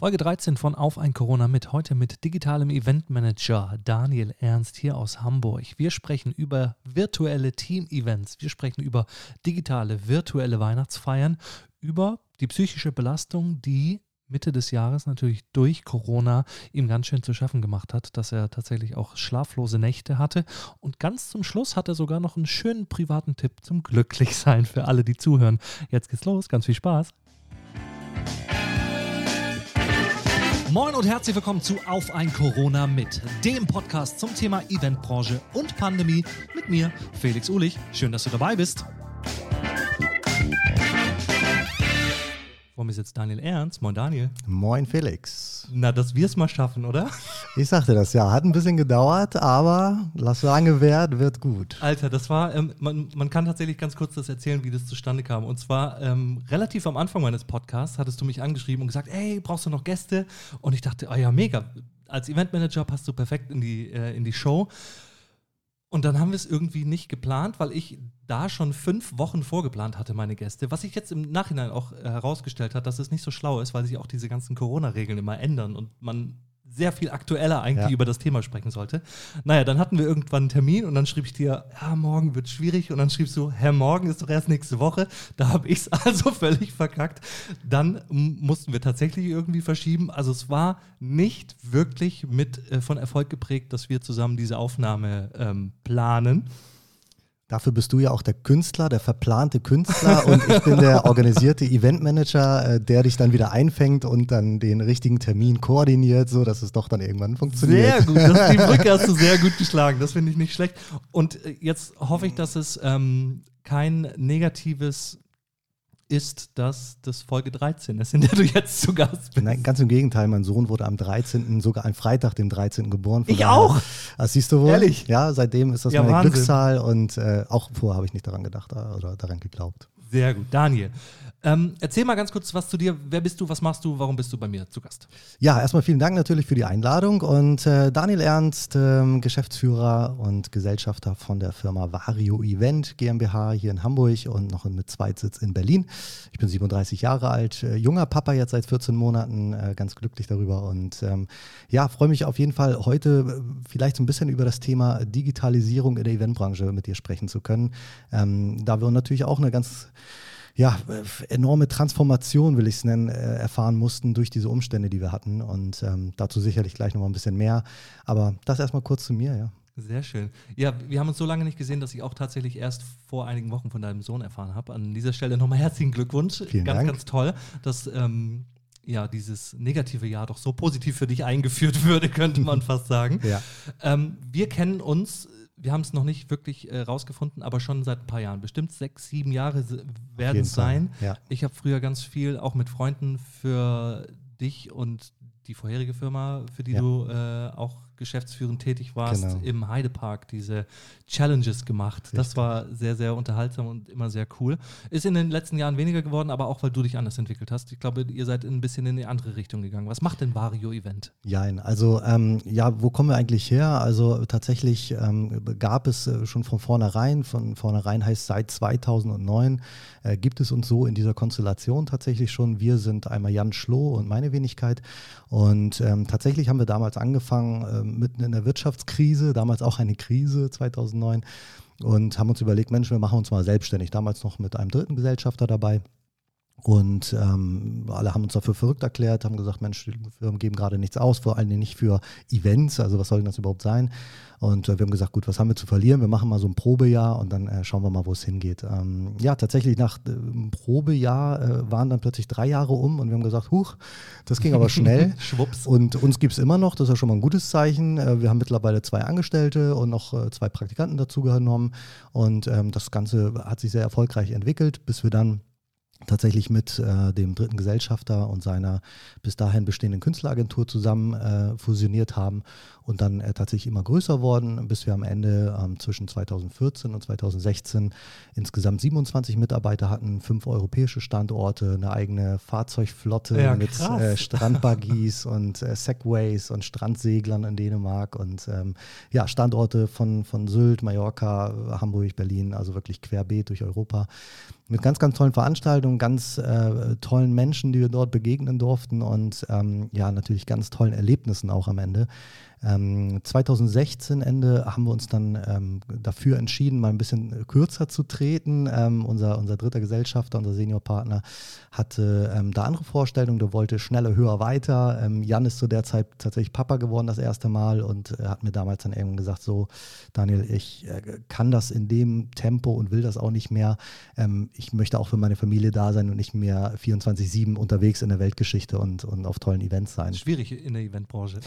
Folge 13 von Auf ein Corona mit. Heute mit digitalem Eventmanager Daniel Ernst hier aus Hamburg. Wir sprechen über virtuelle Team-Events. Wir sprechen über digitale, virtuelle Weihnachtsfeiern, über die psychische Belastung, die Mitte des Jahres natürlich durch Corona ihm ganz schön zu schaffen gemacht hat, dass er tatsächlich auch schlaflose Nächte hatte. Und ganz zum Schluss hat er sogar noch einen schönen privaten Tipp zum Glücklichsein für alle, die zuhören. Jetzt geht's los. Ganz viel Spaß. Moin und herzlich willkommen zu Auf ein Corona mit, dem Podcast zum Thema Eventbranche und Pandemie mit mir, Felix Ulich. Schön, dass du dabei bist. Vor mir sitzt Daniel Ernst. Moin Daniel. Moin Felix. Na, dass wir es mal schaffen, oder? Ich sagte das ja, hat ein bisschen gedauert, aber lass lange währt, wird gut. Alter, das war, ähm, man, man kann tatsächlich ganz kurz das erzählen, wie das zustande kam. Und zwar ähm, relativ am Anfang meines Podcasts hattest du mich angeschrieben und gesagt, ey, brauchst du noch Gäste? Und ich dachte, oh ja, mega. Als Eventmanager passt du perfekt in die, äh, in die Show. Und dann haben wir es irgendwie nicht geplant, weil ich da schon fünf Wochen vorgeplant hatte, meine Gäste. Was sich jetzt im Nachhinein auch herausgestellt hat, dass es nicht so schlau ist, weil sich auch diese ganzen Corona-Regeln immer ändern und man sehr viel aktueller eigentlich ja. über das Thema sprechen sollte. Naja, dann hatten wir irgendwann einen Termin und dann schrieb ich dir, ja, morgen wird schwierig. Und dann schriebst du, Herr, morgen ist doch erst nächste Woche. Da habe ich es also völlig verkackt. Dann mussten wir tatsächlich irgendwie verschieben. Also es war nicht wirklich mit äh, von Erfolg geprägt, dass wir zusammen diese Aufnahme ähm, planen. Dafür bist du ja auch der Künstler, der verplante Künstler und ich bin der organisierte Eventmanager, äh, der dich dann wieder einfängt und dann den richtigen Termin koordiniert, so dass es doch dann irgendwann funktioniert. Sehr gut, das, die Brücke hast du sehr gut geschlagen, das finde ich nicht schlecht. Und äh, jetzt hoffe ich, dass es ähm, kein negatives ist das das Folge 13 ist, in der du jetzt zu Gast bist. Nein, ganz im Gegenteil. Mein Sohn wurde am 13., sogar am Freitag, dem 13. geboren. ich daher, auch. Das siehst du wohl. Ehrlich? Ja, seitdem ist das ja, meine Wahnsinn. Glückszahl und äh, auch vorher habe ich nicht daran gedacht äh, oder daran geglaubt. Sehr gut. Daniel, ähm, erzähl mal ganz kurz was zu dir. Wer bist du, was machst du, warum bist du bei mir zu Gast? Ja, erstmal vielen Dank natürlich für die Einladung und äh, Daniel Ernst, äh, Geschäftsführer und Gesellschafter von der Firma Vario Event GmbH hier in Hamburg und noch mit Zweitsitz in Berlin. Ich bin 37 Jahre alt, äh, junger Papa jetzt seit 14 Monaten, äh, ganz glücklich darüber und ähm, ja, freue mich auf jeden Fall heute äh, vielleicht so ein bisschen über das Thema Digitalisierung in der Eventbranche mit dir sprechen zu können, ähm, da wir natürlich auch eine ganz ja, enorme Transformation, will ich es nennen, äh, erfahren mussten durch diese Umstände, die wir hatten. Und ähm, dazu sicherlich gleich nochmal ein bisschen mehr. Aber das erstmal kurz zu mir, ja. Sehr schön. Ja, wir haben uns so lange nicht gesehen, dass ich auch tatsächlich erst vor einigen Wochen von deinem Sohn erfahren habe. An dieser Stelle nochmal herzlichen Glückwunsch. Vielen ganz, Dank. ganz toll, dass ähm, ja, dieses negative Jahr doch so positiv für dich eingeführt würde, könnte man fast sagen. Ja. Ähm, wir kennen uns wir haben es noch nicht wirklich äh, rausgefunden, aber schon seit ein paar Jahren. Bestimmt sechs, sieben Jahre werden es sein. Ja. Ich habe früher ganz viel auch mit Freunden für dich und die vorherige Firma, für die ja. du äh, auch geschäftsführend tätig warst, genau. im Heidepark diese Challenges gemacht. Richtig. Das war sehr, sehr unterhaltsam und immer sehr cool. Ist in den letzten Jahren weniger geworden, aber auch, weil du dich anders entwickelt hast. Ich glaube, ihr seid ein bisschen in die andere Richtung gegangen. Was macht denn Vario Event? Ja, also ähm, ja, wo kommen wir eigentlich her? Also tatsächlich ähm, gab es äh, schon von vornherein, von vornherein heißt seit 2009, äh, gibt es uns so in dieser Konstellation tatsächlich schon. Wir sind einmal Jan Schloh und meine Wenigkeit. Und ähm, tatsächlich haben wir damals angefangen, ähm, mitten in der Wirtschaftskrise, damals auch eine Krise 2009 und haben uns überlegt, Mensch, wir machen uns mal selbstständig. Damals noch mit einem dritten Gesellschafter dabei. Und ähm, alle haben uns dafür verrückt erklärt, haben gesagt, Mensch, die Firmen geben gerade nichts aus, vor allen Dingen nicht für Events, also was soll denn das überhaupt sein? Und äh, wir haben gesagt, gut, was haben wir zu verlieren? Wir machen mal so ein Probejahr und dann äh, schauen wir mal, wo es hingeht. Ähm, ja, tatsächlich nach äh, Probejahr waren dann plötzlich drei Jahre um und wir haben gesagt, huch, das ging aber schnell. Schwupps. Und uns gibt es immer noch, das ist ja schon mal ein gutes Zeichen. Äh, wir haben mittlerweile zwei Angestellte und noch äh, zwei Praktikanten dazu genommen. Und ähm, das Ganze hat sich sehr erfolgreich entwickelt, bis wir dann tatsächlich mit äh, dem dritten Gesellschafter und seiner bis dahin bestehenden Künstleragentur zusammen äh, fusioniert haben und dann äh, tatsächlich immer größer worden, bis wir am Ende ähm, zwischen 2014 und 2016 insgesamt 27 Mitarbeiter hatten, fünf europäische Standorte, eine eigene Fahrzeugflotte ja, mit äh, Strandbuggies und äh, Segways und Strandseglern in Dänemark und ähm, ja, Standorte von, von Sylt, Mallorca, Hamburg, Berlin, also wirklich querbeet durch Europa. mit ganz, ganz tollen Veranstaltungen, ganz äh, tollen Menschen, die wir dort begegnen durften und ähm, ja, natürlich ganz tollen Erlebnissen auch am Ende. Ähm, 2016 Ende haben wir uns dann ähm, dafür entschieden, mal ein bisschen kürzer zu treten. Ähm, unser, unser dritter Gesellschafter, unser Seniorpartner, hatte ähm, da andere Vorstellungen. Der wollte schneller, höher, weiter. Ähm, Jan ist zu der Zeit tatsächlich Papa geworden das erste Mal und äh, hat mir damals dann irgendwann gesagt, so Daniel, ich äh, kann das in dem Tempo und will das auch nicht mehr. Ähm, ich möchte auch für meine Familie da sein und nicht mehr 24-7 unterwegs in der Weltgeschichte und, und auf tollen Events sein. Schwierig in der Eventbranche.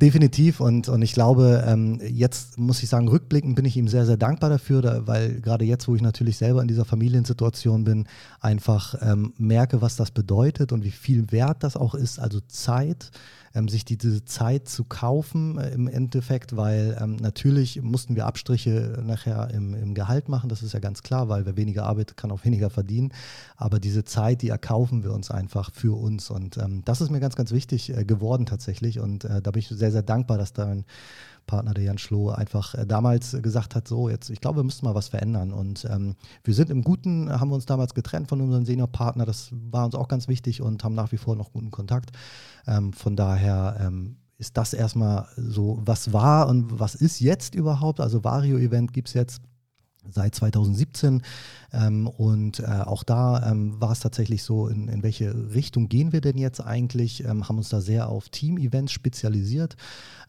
Definitiv definitiv. Und, und ich glaube, ähm, jetzt muss ich sagen, rückblickend bin ich ihm sehr, sehr dankbar dafür, da, weil gerade jetzt, wo ich natürlich selber in dieser Familiensituation bin, einfach ähm, merke, was das bedeutet und wie viel wert das auch ist, also Zeit ähm, sich diese Zeit zu kaufen äh, im Endeffekt, weil ähm, natürlich mussten wir Abstriche nachher im, im, Gehalt machen, das ist ja ganz klar, weil wer weniger arbeitet, kann auch weniger verdienen. Aber diese Zeit, die erkaufen wir uns einfach für uns. Und ähm, das ist mir ganz, ganz wichtig äh, geworden tatsächlich. Und äh, da bin ich sehr, sehr dankbar, dass da ein Partner, der Jan Schloh, einfach äh, damals gesagt hat, so jetzt, ich glaube, wir müssen mal was verändern. Und ähm, wir sind im Guten, haben wir uns damals getrennt von unserem Seniorpartner, das war uns auch ganz wichtig und haben nach wie vor noch guten Kontakt. Ähm, von daher ähm, ist das erstmal so, was war und was ist jetzt überhaupt. Also Vario-Event gibt es jetzt seit 2017. Ähm, und äh, auch da ähm, war es tatsächlich so, in, in welche Richtung gehen wir denn jetzt eigentlich? Ähm, haben uns da sehr auf Team-Events spezialisiert.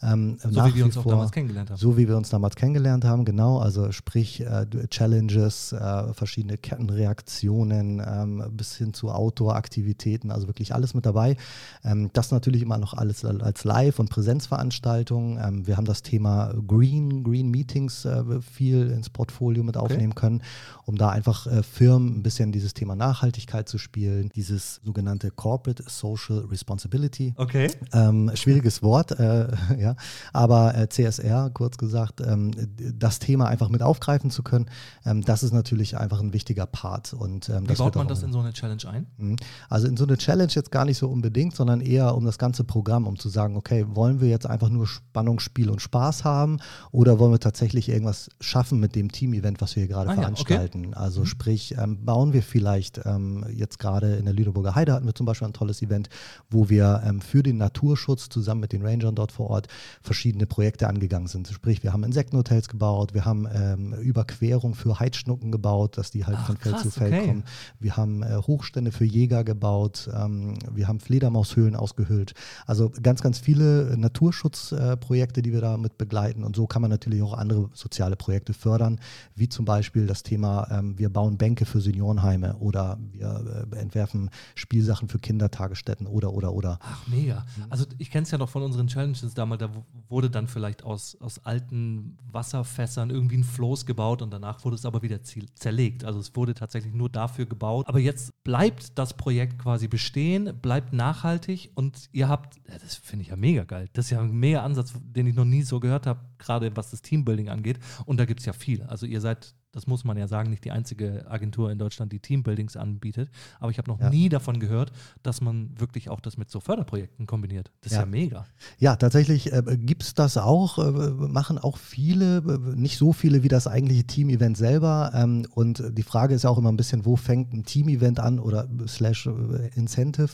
Ähm, so wie wir uns vor, auch damals kennengelernt haben. So wie wir uns damals kennengelernt haben, genau. Also sprich äh, Challenges, äh, verschiedene Kettenreaktionen ähm, bis hin zu Outdoor-Aktivitäten, also wirklich alles mit dabei. Ähm, das natürlich immer noch alles als Live- und Präsenzveranstaltung. wir haben das Thema Green, Green Meetings äh, viel ins Portfolio mit aufnehmen okay. können, um da einfach äh, Firmen ein bisschen dieses Thema Nachhaltigkeit zu spielen, dieses sogenannte Corporate Social Responsibility. Okay. Ähm, schwieriges Wort, äh, ja, aber äh, CSR, kurz gesagt, ähm, das Thema einfach mit aufgreifen zu können, ähm, das ist natürlich einfach ein wichtiger Part. Und, ähm, Wie baut man das in so eine Challenge ein? Mhm. Also in so eine Challenge jetzt gar nicht so unbedingt, sondern eher um das ganze Programm, um zu sagen, okay, wollen wir jetzt einfach nur Spannung, Spiel und Spaß haben oder wollen wir tatsächlich irgendwas schaffen mit dem Team-Event, was wir hier gerade ah, veranstalten? Ja, okay. Also also mhm. sprich, ähm, bauen wir vielleicht ähm, jetzt gerade in der Lüneburger Heide hatten wir zum Beispiel ein tolles Event, wo wir ähm, für den Naturschutz zusammen mit den Rangern dort vor Ort verschiedene Projekte angegangen sind. Sprich, wir haben Insektenhotels gebaut, wir haben ähm, Überquerung für Heidschnucken gebaut, dass die halt Ach, von Feld krass, zu Feld okay. kommen. Wir haben äh, Hochstände für Jäger gebaut, ähm, wir haben Fledermaushöhlen ausgehöhlt. Also ganz, ganz viele Naturschutzprojekte, äh, die wir damit begleiten. Und so kann man natürlich auch andere soziale Projekte fördern, wie zum Beispiel das Thema, ähm, wir bauen Bänke für Seniorenheime oder wir äh, entwerfen Spielsachen für Kindertagesstätten oder, oder, oder. Ach, mega. Also ich kenne es ja noch von unseren Challenges damals, da wurde dann vielleicht aus, aus alten Wasserfässern irgendwie ein Floß gebaut und danach wurde es aber wieder zerlegt. Also es wurde tatsächlich nur dafür gebaut. Aber jetzt bleibt das Projekt quasi bestehen, bleibt nachhaltig und ihr habt, das finde ich ja mega geil, das ist ja ein mega Ansatz, den ich noch nie so gehört habe, gerade was das Teambuilding angeht. Und da gibt es ja viel. Also ihr seid das muss man ja sagen, nicht die einzige Agentur in Deutschland, die Teambuildings anbietet. Aber ich habe noch ja. nie davon gehört, dass man wirklich auch das mit so Förderprojekten kombiniert. Das ist ja, ja mega. Ja, tatsächlich äh, gibt es das auch, äh, machen auch viele, äh, nicht so viele wie das eigentliche Team-Event selber. Ähm, und die Frage ist ja auch immer ein bisschen, wo fängt ein Team-Event an oder slash äh, Incentive?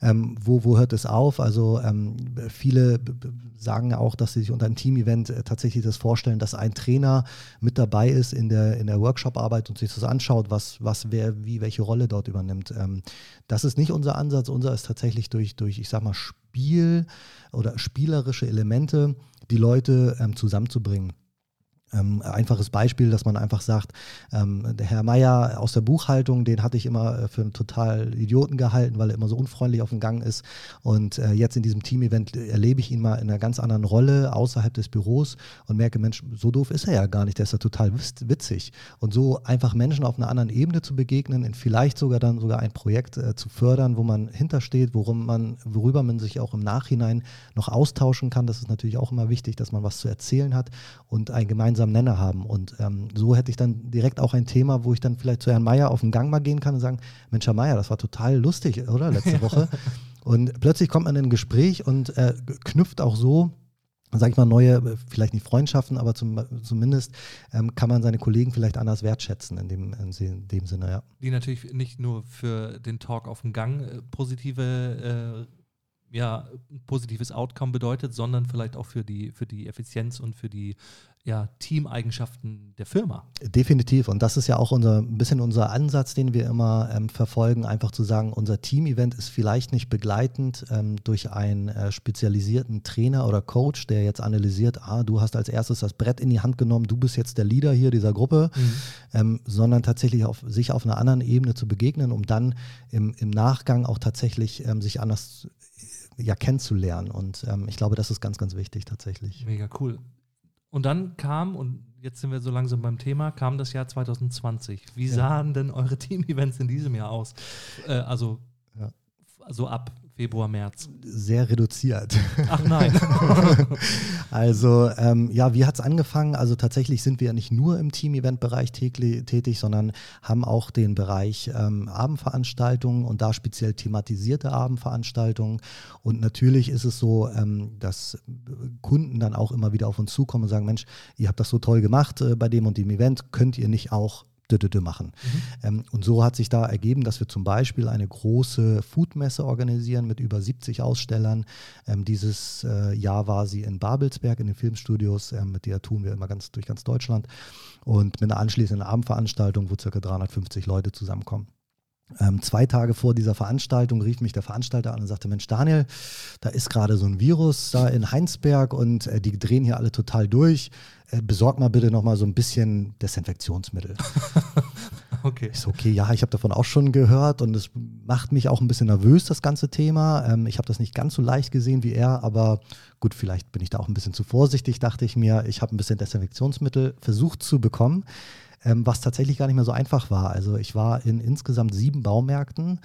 Ähm, wo, wo hört es auf? Also ähm, viele sagen ja auch, dass sie sich unter einem Team-Event äh, tatsächlich das vorstellen, dass ein Trainer mit dabei ist in der in der Workshop-Arbeit und sich das anschaut, was, was wer wie welche Rolle dort übernimmt. Ähm, das ist nicht unser Ansatz. Unser ist tatsächlich durch, durch ich sag mal, Spiel oder spielerische Elemente die Leute ähm, zusammenzubringen. Ähm, einfaches Beispiel, dass man einfach sagt, ähm, der Herr Meier aus der Buchhaltung, den hatte ich immer äh, für einen total Idioten gehalten, weil er immer so unfreundlich auf dem Gang ist. Und äh, jetzt in diesem Team-Event erlebe ich ihn mal in einer ganz anderen Rolle außerhalb des Büros und merke, Mensch, so doof ist er ja gar nicht, der ist ja total witzig. Und so einfach Menschen auf einer anderen Ebene zu begegnen, in vielleicht sogar dann sogar ein Projekt äh, zu fördern, wo man hintersteht, worum man, worüber man sich auch im Nachhinein noch austauschen kann. Das ist natürlich auch immer wichtig, dass man was zu erzählen hat und ein gemeinsames gemeinsamen Nenner haben. Und ähm, so hätte ich dann direkt auch ein Thema, wo ich dann vielleicht zu Herrn Meier auf den Gang mal gehen kann und sagen, Mensch, Herr Meier, das war total lustig, oder? Letzte Woche. Und plötzlich kommt man in ein Gespräch und äh, knüpft auch so sag ich mal, neue, vielleicht nicht Freundschaften, aber zum, zumindest ähm, kann man seine Kollegen vielleicht anders wertschätzen in dem, in dem Sinne, ja. Die natürlich nicht nur für den Talk auf dem Gang äh, positive äh, ja, positives Outcome bedeutet, sondern vielleicht auch für die, für die Effizienz und für die ja, Teameigenschaften der Firma. Definitiv. Und das ist ja auch unser, ein bisschen unser Ansatz, den wir immer ähm, verfolgen, einfach zu sagen, unser Team-Event ist vielleicht nicht begleitend ähm, durch einen äh, spezialisierten Trainer oder Coach, der jetzt analysiert, ah, du hast als erstes das Brett in die Hand genommen, du bist jetzt der Leader hier dieser Gruppe, mhm. ähm, sondern tatsächlich auf, sich auf einer anderen Ebene zu begegnen, um dann im, im Nachgang auch tatsächlich ähm, sich anders ja, kennenzulernen. Und ähm, ich glaube, das ist ganz, ganz wichtig tatsächlich. Mega cool. Und dann kam, und jetzt sind wir so langsam beim Thema, kam das Jahr 2020. Wie ja. sahen denn eure Team-Events in diesem Jahr aus? Äh, also ja. so ab Februar, März? Sehr reduziert. Ach nein. also ähm, ja, wie hat es angefangen? Also tatsächlich sind wir ja nicht nur im Team-Event-Bereich tätig, sondern haben auch den Bereich ähm, Abendveranstaltungen und da speziell thematisierte Abendveranstaltungen. Und natürlich ist es so, ähm, dass Kunden dann auch immer wieder auf uns zukommen und sagen, Mensch, ihr habt das so toll gemacht äh, bei dem und dem Event, könnt ihr nicht auch machen. Mhm. Ähm, und so hat sich da ergeben, dass wir zum Beispiel eine große Foodmesse organisieren mit über 70 Ausstellern. Ähm, dieses äh, Jahr war sie in Babelsberg in den Filmstudios, ähm, mit der tun wir immer ganz durch ganz Deutschland. Und mit einer anschließenden Abendveranstaltung, wo ca. 350 Leute zusammenkommen. Ähm, zwei Tage vor dieser Veranstaltung rief mich der Veranstalter an und sagte: Mensch, Daniel, da ist gerade so ein Virus da in Heinsberg und äh, die drehen hier alle total durch. Äh, besorg mal bitte noch mal so ein bisschen Desinfektionsmittel. okay. Ich so, okay, ja, ich habe davon auch schon gehört und es macht mich auch ein bisschen nervös, das ganze Thema. Ähm, ich habe das nicht ganz so leicht gesehen wie er, aber gut, vielleicht bin ich da auch ein bisschen zu vorsichtig, dachte ich mir. Ich habe ein bisschen Desinfektionsmittel versucht zu bekommen ähm, was tatsächlich gar nicht mehr so einfach war. Also ich war in insgesamt sieben Baumärkten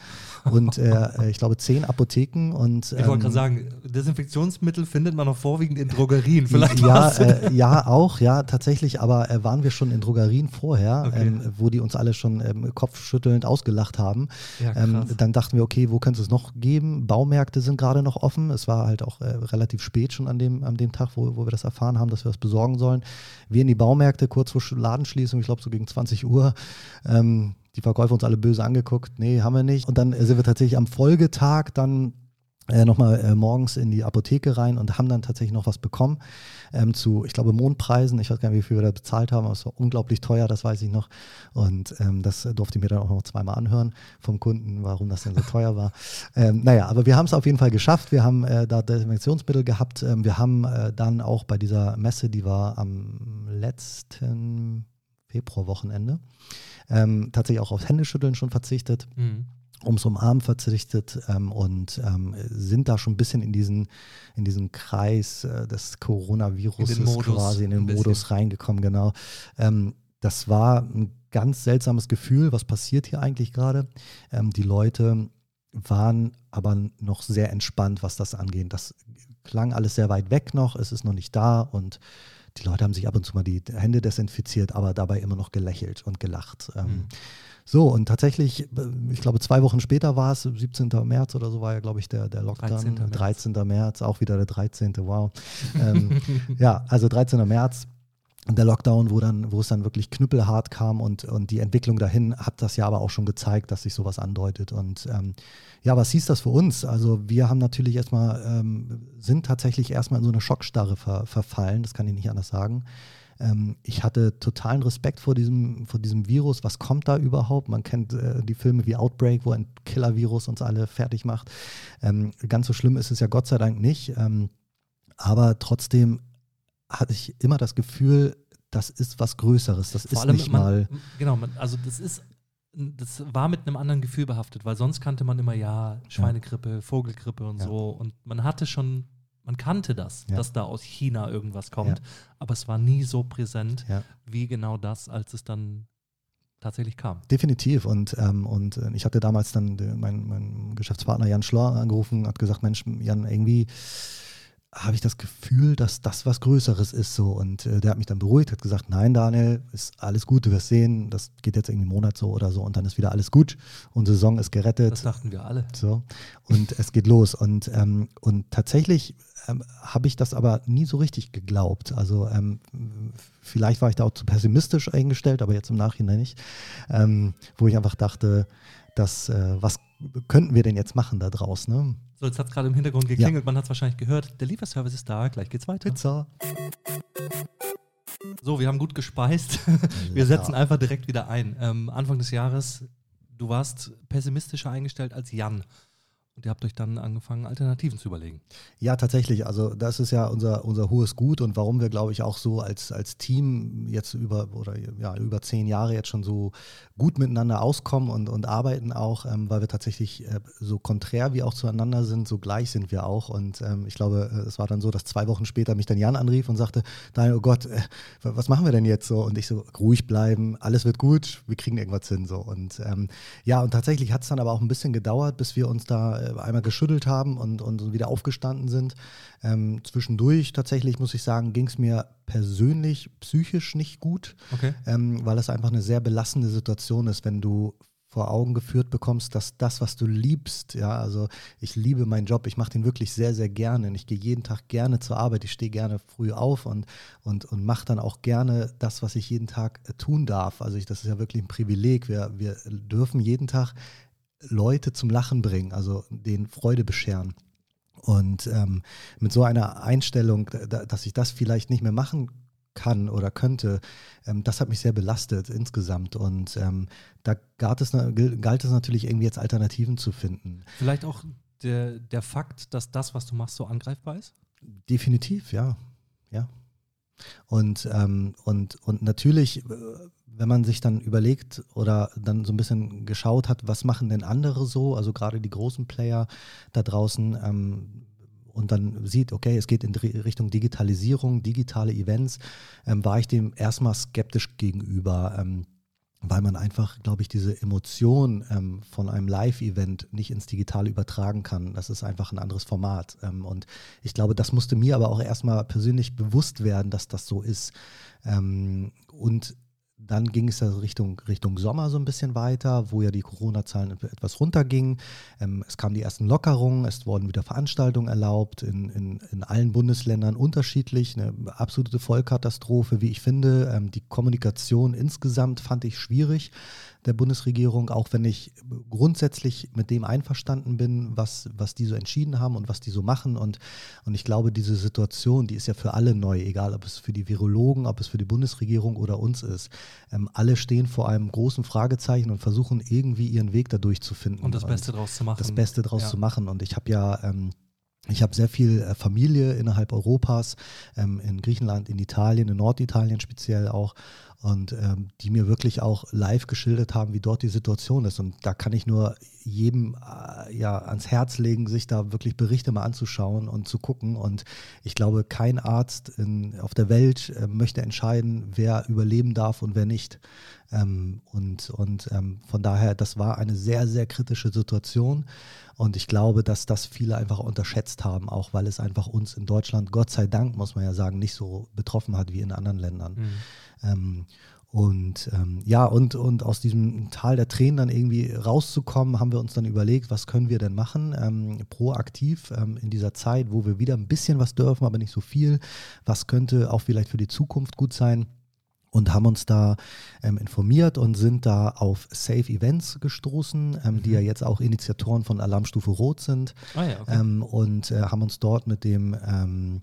und äh, äh ich glaube zehn Apotheken und ähm, ich wollte gerade ähm, sagen, Desinfektionsmittel findet man noch vorwiegend in Drogerien. Vielleicht ja, äh, ja auch, ja tatsächlich. Aber äh, waren wir schon in Drogerien vorher, okay. ähm, wo die uns alle schon ähm, kopfschüttelnd ausgelacht haben. Ja, ähm, dann dachten wir, okay, wo könnte es noch geben? Baumärkte sind gerade noch offen. Es war halt auch äh, relativ spät schon an dem, an dem Tag, wo, wo wir das erfahren haben, dass wir das besorgen sollen. Wir in die Baumärkte kurz vor Ladenschließung, ich glaube so gegen 20 Uhr. Ähm, die Verkäufer uns alle böse angeguckt. Nee, haben wir nicht. Und dann sind wir tatsächlich am Folgetag dann äh, nochmal äh, morgens in die Apotheke rein und haben dann tatsächlich noch was bekommen ähm, zu, ich glaube, Mondpreisen. Ich weiß gar nicht, wie viel wir da bezahlt haben, aber es war unglaublich teuer, das weiß ich noch. Und ähm, das durfte ich mir dann auch noch zweimal anhören vom Kunden, warum das denn so teuer war. Ähm, naja, aber wir haben es auf jeden Fall geschafft. Wir haben äh, da Desinfektionsmittel gehabt. Ähm, wir haben äh, dann auch bei dieser Messe, die war am letzten Februarwochenende, ähm, tatsächlich auch aufs Händeschütteln schon verzichtet. Mhm ums Umarmen verzichtet ähm, und ähm, sind da schon ein bisschen in diesen, in diesen Kreis äh, des Coronavirus quasi in den Modus reingekommen, genau. Ähm, das war ein ganz seltsames Gefühl, was passiert hier eigentlich gerade. Ähm, die Leute waren aber noch sehr entspannt, was das angeht. Das klang alles sehr weit weg noch, es ist noch nicht da und die Leute haben sich ab und zu mal die Hände desinfiziert, aber dabei immer noch gelächelt und gelacht. Ähm, mhm. So, und tatsächlich, äh, ich glaube, zwei Wochen später war es, 17. März oder so war ja, glaube ich, der, der Lockdown. 13. März. 13. März, auch wieder der 13. Wow. ähm, ja, also 13. März der Lockdown, wo dann, wo es dann wirklich knüppelhart kam und, und die Entwicklung dahin hat das ja aber auch schon gezeigt, dass sich sowas andeutet. Und ähm, ja, was hieß das für uns? Also wir haben natürlich erstmal, ähm, sind tatsächlich erstmal in so eine Schockstarre ver, verfallen, das kann ich nicht anders sagen. Ähm, ich hatte totalen Respekt vor diesem, vor diesem Virus. Was kommt da überhaupt? Man kennt äh, die Filme wie Outbreak, wo ein Killer-Virus uns alle fertig macht. Ähm, ganz so schlimm ist es ja Gott sei Dank nicht. Ähm, aber trotzdem hatte ich immer das Gefühl, das ist was Größeres. Das Vor ist nicht man, mal. Genau, man, also das ist das war mit einem anderen Gefühl behaftet, weil sonst kannte man immer, ja, Schweinegrippe, Vogelgrippe und ja. so. Und man hatte schon man kannte das, ja. dass da aus China irgendwas kommt, ja. aber es war nie so präsent ja. wie genau das, als es dann tatsächlich kam. Definitiv. Und, ähm, und äh, ich hatte damals dann meinen mein Geschäftspartner Jan Schlor angerufen und hat gesagt, Mensch, Jan, irgendwie habe ich das Gefühl, dass das was Größeres ist so. Und äh, der hat mich dann beruhigt, hat gesagt, nein, Daniel, ist alles gut, du wirst sehen, das geht jetzt irgendwie einen Monat so oder so und dann ist wieder alles gut. Unsere Saison ist gerettet. Das dachten wir alle. So. Und es geht los. Und, ähm, und tatsächlich ähm, habe ich das aber nie so richtig geglaubt. Also ähm, vielleicht war ich da auch zu pessimistisch eingestellt, aber jetzt im Nachhinein nicht. Ähm, wo ich einfach dachte, dass, äh, was könnten wir denn jetzt machen da draußen? Ne? So, jetzt hat es gerade im Hintergrund geklingelt, ja. man hat es wahrscheinlich gehört. Der Lieferservice ist da, gleich geht's weiter. Pizza. So, wir haben gut gespeist. Wir setzen ja. einfach direkt wieder ein. Ähm, Anfang des Jahres, du warst pessimistischer eingestellt als Jan. Und ihr habt euch dann angefangen, Alternativen zu überlegen. Ja, tatsächlich. Also das ist ja unser, unser hohes Gut und warum wir, glaube ich, auch so als, als Team jetzt über oder ja, über zehn Jahre jetzt schon so gut miteinander auskommen und, und arbeiten auch, ähm, weil wir tatsächlich äh, so konträr wie auch zueinander sind, so gleich sind wir auch. Und ähm, ich glaube, äh, es war dann so, dass zwei Wochen später mich dann Jan anrief und sagte, Daniel, oh Gott, äh, was machen wir denn jetzt so? Und ich so, ruhig bleiben, alles wird gut, wir kriegen irgendwas hin. So. Und ähm, ja, und tatsächlich hat es dann aber auch ein bisschen gedauert, bis wir uns da äh, einmal geschüttelt haben und, und wieder aufgestanden sind. Ähm, zwischendurch tatsächlich, muss ich sagen, ging es mir persönlich psychisch nicht gut, okay. ähm, weil es einfach eine sehr belastende Situation ist, wenn du vor Augen geführt bekommst, dass das, was du liebst, ja, also ich liebe meinen Job, ich mache den wirklich sehr, sehr gerne und ich gehe jeden Tag gerne zur Arbeit, ich stehe gerne früh auf und, und, und mache dann auch gerne das, was ich jeden Tag äh, tun darf. Also ich, das ist ja wirklich ein Privileg. Wir, wir dürfen jeden Tag Leute zum Lachen bringen, also denen Freude bescheren. Und ähm, mit so einer Einstellung, da, dass ich das vielleicht nicht mehr machen kann oder könnte, ähm, das hat mich sehr belastet insgesamt. Und ähm, da galt es, galt es natürlich irgendwie jetzt Alternativen zu finden. Vielleicht auch der, der Fakt, dass das, was du machst, so angreifbar ist? Definitiv, ja. Ja. Und, ähm, und, und natürlich äh, wenn man sich dann überlegt oder dann so ein bisschen geschaut hat, was machen denn andere so, also gerade die großen Player da draußen, ähm, und dann sieht, okay, es geht in Richtung Digitalisierung, digitale Events, ähm, war ich dem erstmal skeptisch gegenüber. Ähm, weil man einfach, glaube ich, diese Emotion ähm, von einem Live-Event nicht ins Digitale übertragen kann. Das ist einfach ein anderes Format. Ähm, und ich glaube, das musste mir aber auch erstmal persönlich bewusst werden, dass das so ist. Ähm, und dann ging es ja Richtung, Richtung Sommer so ein bisschen weiter, wo ja die Corona-Zahlen etwas runtergingen. Ähm, es kamen die ersten Lockerungen, es wurden wieder Veranstaltungen erlaubt, in, in, in allen Bundesländern unterschiedlich. Eine absolute Vollkatastrophe, wie ich finde. Ähm, die Kommunikation insgesamt fand ich schwierig der Bundesregierung, auch wenn ich grundsätzlich mit dem einverstanden bin, was, was die so entschieden haben und was die so machen. Und, und ich glaube, diese Situation, die ist ja für alle neu, egal ob es für die Virologen, ob es für die Bundesregierung oder uns ist. Ähm, alle stehen vor einem großen Fragezeichen und versuchen irgendwie ihren Weg dadurch zu finden. Und das Beste draus zu machen. Das Beste draus ja. zu machen. Und ich habe ja. Ähm, ich habe sehr viel äh, Familie innerhalb Europas, ähm, in Griechenland, in Italien, in Norditalien speziell auch und ähm, die mir wirklich auch live geschildert haben, wie dort die Situation ist. Und da kann ich nur jedem äh, ja ans Herz legen, sich da wirklich Berichte mal anzuschauen und zu gucken. Und ich glaube, kein Arzt in, auf der Welt äh, möchte entscheiden, wer überleben darf und wer nicht. Ähm, und und ähm, von daher, das war eine sehr, sehr kritische Situation. Und ich glaube, dass das viele einfach unterschätzt haben, auch weil es einfach uns in Deutschland, Gott sei Dank, muss man ja sagen, nicht so betroffen hat wie in anderen Ländern. Mhm. Ähm, und ähm, ja, und, und aus diesem Tal der Tränen dann irgendwie rauszukommen, haben wir uns dann überlegt, was können wir denn machen, ähm, proaktiv ähm, in dieser Zeit, wo wir wieder ein bisschen was dürfen, aber nicht so viel. Was könnte auch vielleicht für die Zukunft gut sein? und haben uns da ähm, informiert und sind da auf Safe Events gestoßen, ähm, mhm. die ja jetzt auch Initiatoren von Alarmstufe Rot sind ah ja, okay. ähm, und äh, haben uns dort mit dem ähm,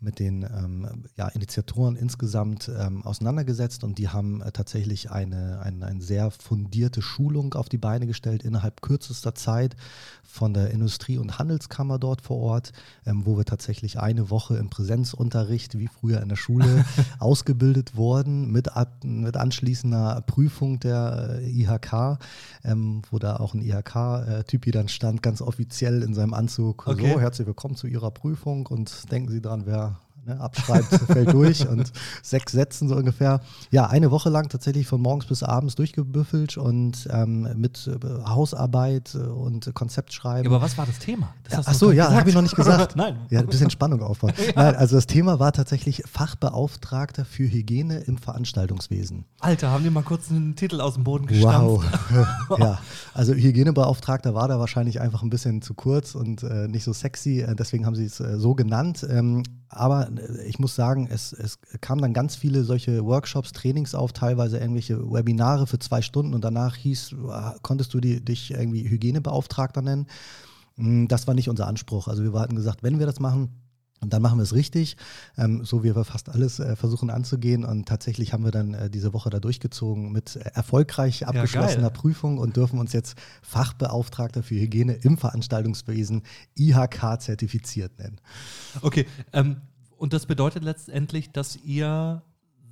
mit den ähm, ja, Initiatoren insgesamt ähm, auseinandergesetzt und die haben äh, tatsächlich eine, eine, eine, sehr fundierte Schulung auf die Beine gestellt innerhalb kürzester Zeit von der Industrie- und Handelskammer dort vor Ort, ähm, wo wir tatsächlich eine Woche im Präsenzunterricht wie früher in der Schule ausgebildet wurden mit, mit anschließender Prüfung der äh, IHK, ähm, wo da auch ein IHK-Typi dann stand, ganz offiziell in seinem Anzug. Okay. So, herzlich willkommen zu Ihrer Prüfung und denken Sie dran, wer ne, abschreibt, fällt durch und sechs Sätzen so ungefähr. Ja, eine Woche lang tatsächlich von morgens bis abends durchgebüffelt und ähm, mit äh, Hausarbeit und Konzeptschreiben. Ja, aber was war das Thema? Das ja, ach so, ja, habe ich noch nicht gesagt. Nein. Ja, ein bisschen Spannung aufbauen. ja. Nein, also das Thema war tatsächlich Fachbeauftragter für Hygiene im Veranstaltungswesen. Alter, haben die mal kurz einen Titel aus dem Boden gestampft. Wow. ja, also Hygienebeauftragter war da wahrscheinlich einfach ein bisschen zu kurz und äh, nicht so sexy. Äh, deswegen haben sie es äh, so genannt. Ähm, aber äh, ich muss sagen, es, es kamen dann ganz viele solche Workshops, Trainings auf, teilweise irgendwelche Webinare für zwei Stunden und danach hieß, äh, konntest du die, dich irgendwie Hygienebeauftragter nennen. Mm, das war nicht unser Anspruch. Also wir hatten gesagt, wenn wir das machen, und dann machen wir es richtig, ähm, so wie wir fast alles äh, versuchen anzugehen. Und tatsächlich haben wir dann äh, diese Woche da durchgezogen mit äh, erfolgreich abgeschlossener ja, Prüfung und dürfen uns jetzt Fachbeauftragter für Hygiene im Veranstaltungswesen IHK zertifiziert nennen. Okay, ähm, und das bedeutet letztendlich, dass ihr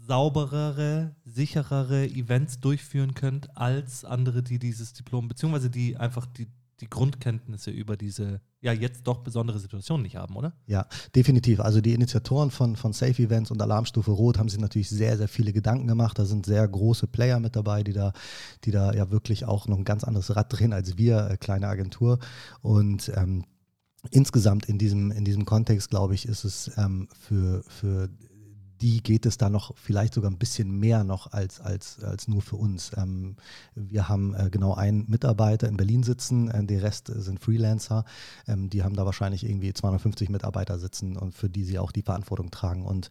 sauberere, sicherere Events durchführen könnt als andere, die dieses Diplom, beziehungsweise die einfach die die Grundkenntnisse über diese ja jetzt doch besondere Situation nicht haben, oder? Ja, definitiv. Also die Initiatoren von, von Safe Events und Alarmstufe Rot haben sich natürlich sehr, sehr viele Gedanken gemacht. Da sind sehr große Player mit dabei, die da, die da ja wirklich auch noch ein ganz anderes Rad drehen als wir, äh, kleine Agentur. Und ähm, insgesamt in diesem, in diesem Kontext, glaube ich, ist es ähm, für, für die geht es da noch vielleicht sogar ein bisschen mehr noch als, als, als nur für uns. Ähm, wir haben äh, genau einen Mitarbeiter in Berlin sitzen, äh, der Rest sind Freelancer. Ähm, die haben da wahrscheinlich irgendwie 250 Mitarbeiter sitzen und für die sie auch die Verantwortung tragen. Und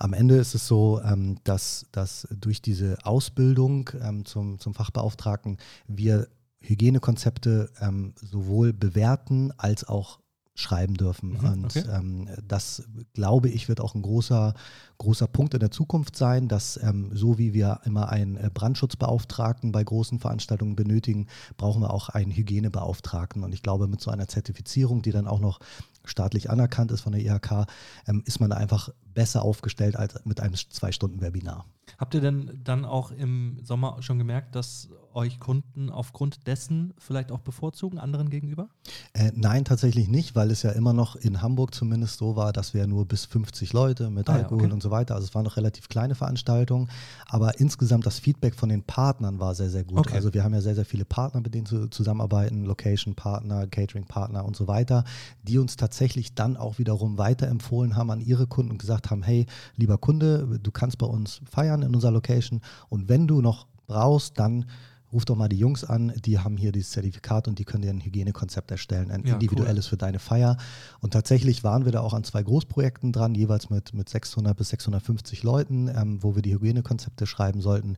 am Ende ist es so, ähm, dass, dass durch diese Ausbildung ähm, zum, zum Fachbeauftragten wir Hygienekonzepte ähm, sowohl bewerten als auch schreiben dürfen. Mhm, und okay. ähm, das, glaube ich, wird auch ein großer, großer Punkt in der Zukunft sein, dass ähm, so wie wir immer einen äh, Brandschutzbeauftragten bei großen Veranstaltungen benötigen, brauchen wir auch einen Hygienebeauftragten. Und ich glaube, mit so einer Zertifizierung, die dann auch noch staatlich anerkannt ist von der IHK, ähm, ist man da einfach besser aufgestellt als mit einem Zwei-Stunden-Webinar. Habt ihr denn dann auch im Sommer schon gemerkt, dass euch Kunden aufgrund dessen vielleicht auch bevorzugen, anderen gegenüber? Äh, nein, tatsächlich nicht, weil es ja immer noch in Hamburg zumindest so war, dass wir nur bis 50 Leute mit ah, Alkohol okay. und so weiter, also es waren noch relativ kleine Veranstaltungen, aber insgesamt das Feedback von den Partnern war sehr, sehr gut. Okay. Also wir haben ja sehr, sehr viele Partner, mit denen wir zusammenarbeiten, Location-Partner, Catering-Partner und so weiter, die uns tatsächlich dann auch wiederum weiterempfohlen haben an ihre Kunden und gesagt haben, hey, lieber Kunde, du kannst bei uns feiern, in unserer Location. Und wenn du noch brauchst, dann ruf doch mal die Jungs an, die haben hier dieses Zertifikat und die können dir ein Hygienekonzept erstellen, ein ja, individuelles cool. für deine Feier. Und tatsächlich waren wir da auch an zwei Großprojekten dran, jeweils mit, mit 600 bis 650 Leuten, ähm, wo wir die Hygienekonzepte schreiben sollten.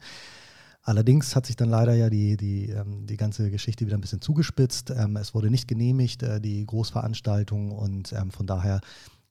Allerdings hat sich dann leider ja die, die, ähm, die ganze Geschichte wieder ein bisschen zugespitzt. Ähm, es wurde nicht genehmigt, äh, die Großveranstaltung und ähm, von daher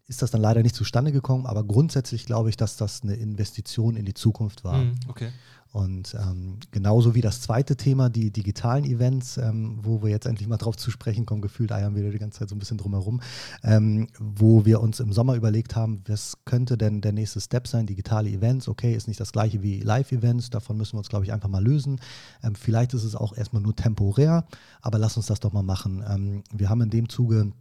ist das dann leider nicht zustande gekommen, aber grundsätzlich glaube ich, dass das eine Investition in die Zukunft war. Mm, okay. Und ähm, genauso wie das zweite Thema, die digitalen Events, ähm, wo wir jetzt endlich mal drauf zu sprechen kommen, gefühlt eiern wir die ganze Zeit so ein bisschen drumherum, ähm, wo wir uns im Sommer überlegt haben, was könnte denn der nächste Step sein? Digitale Events, okay, ist nicht das gleiche wie Live-Events, davon müssen wir uns, glaube ich, einfach mal lösen. Ähm, vielleicht ist es auch erstmal nur temporär, aber lass uns das doch mal machen. Ähm, wir haben in dem Zuge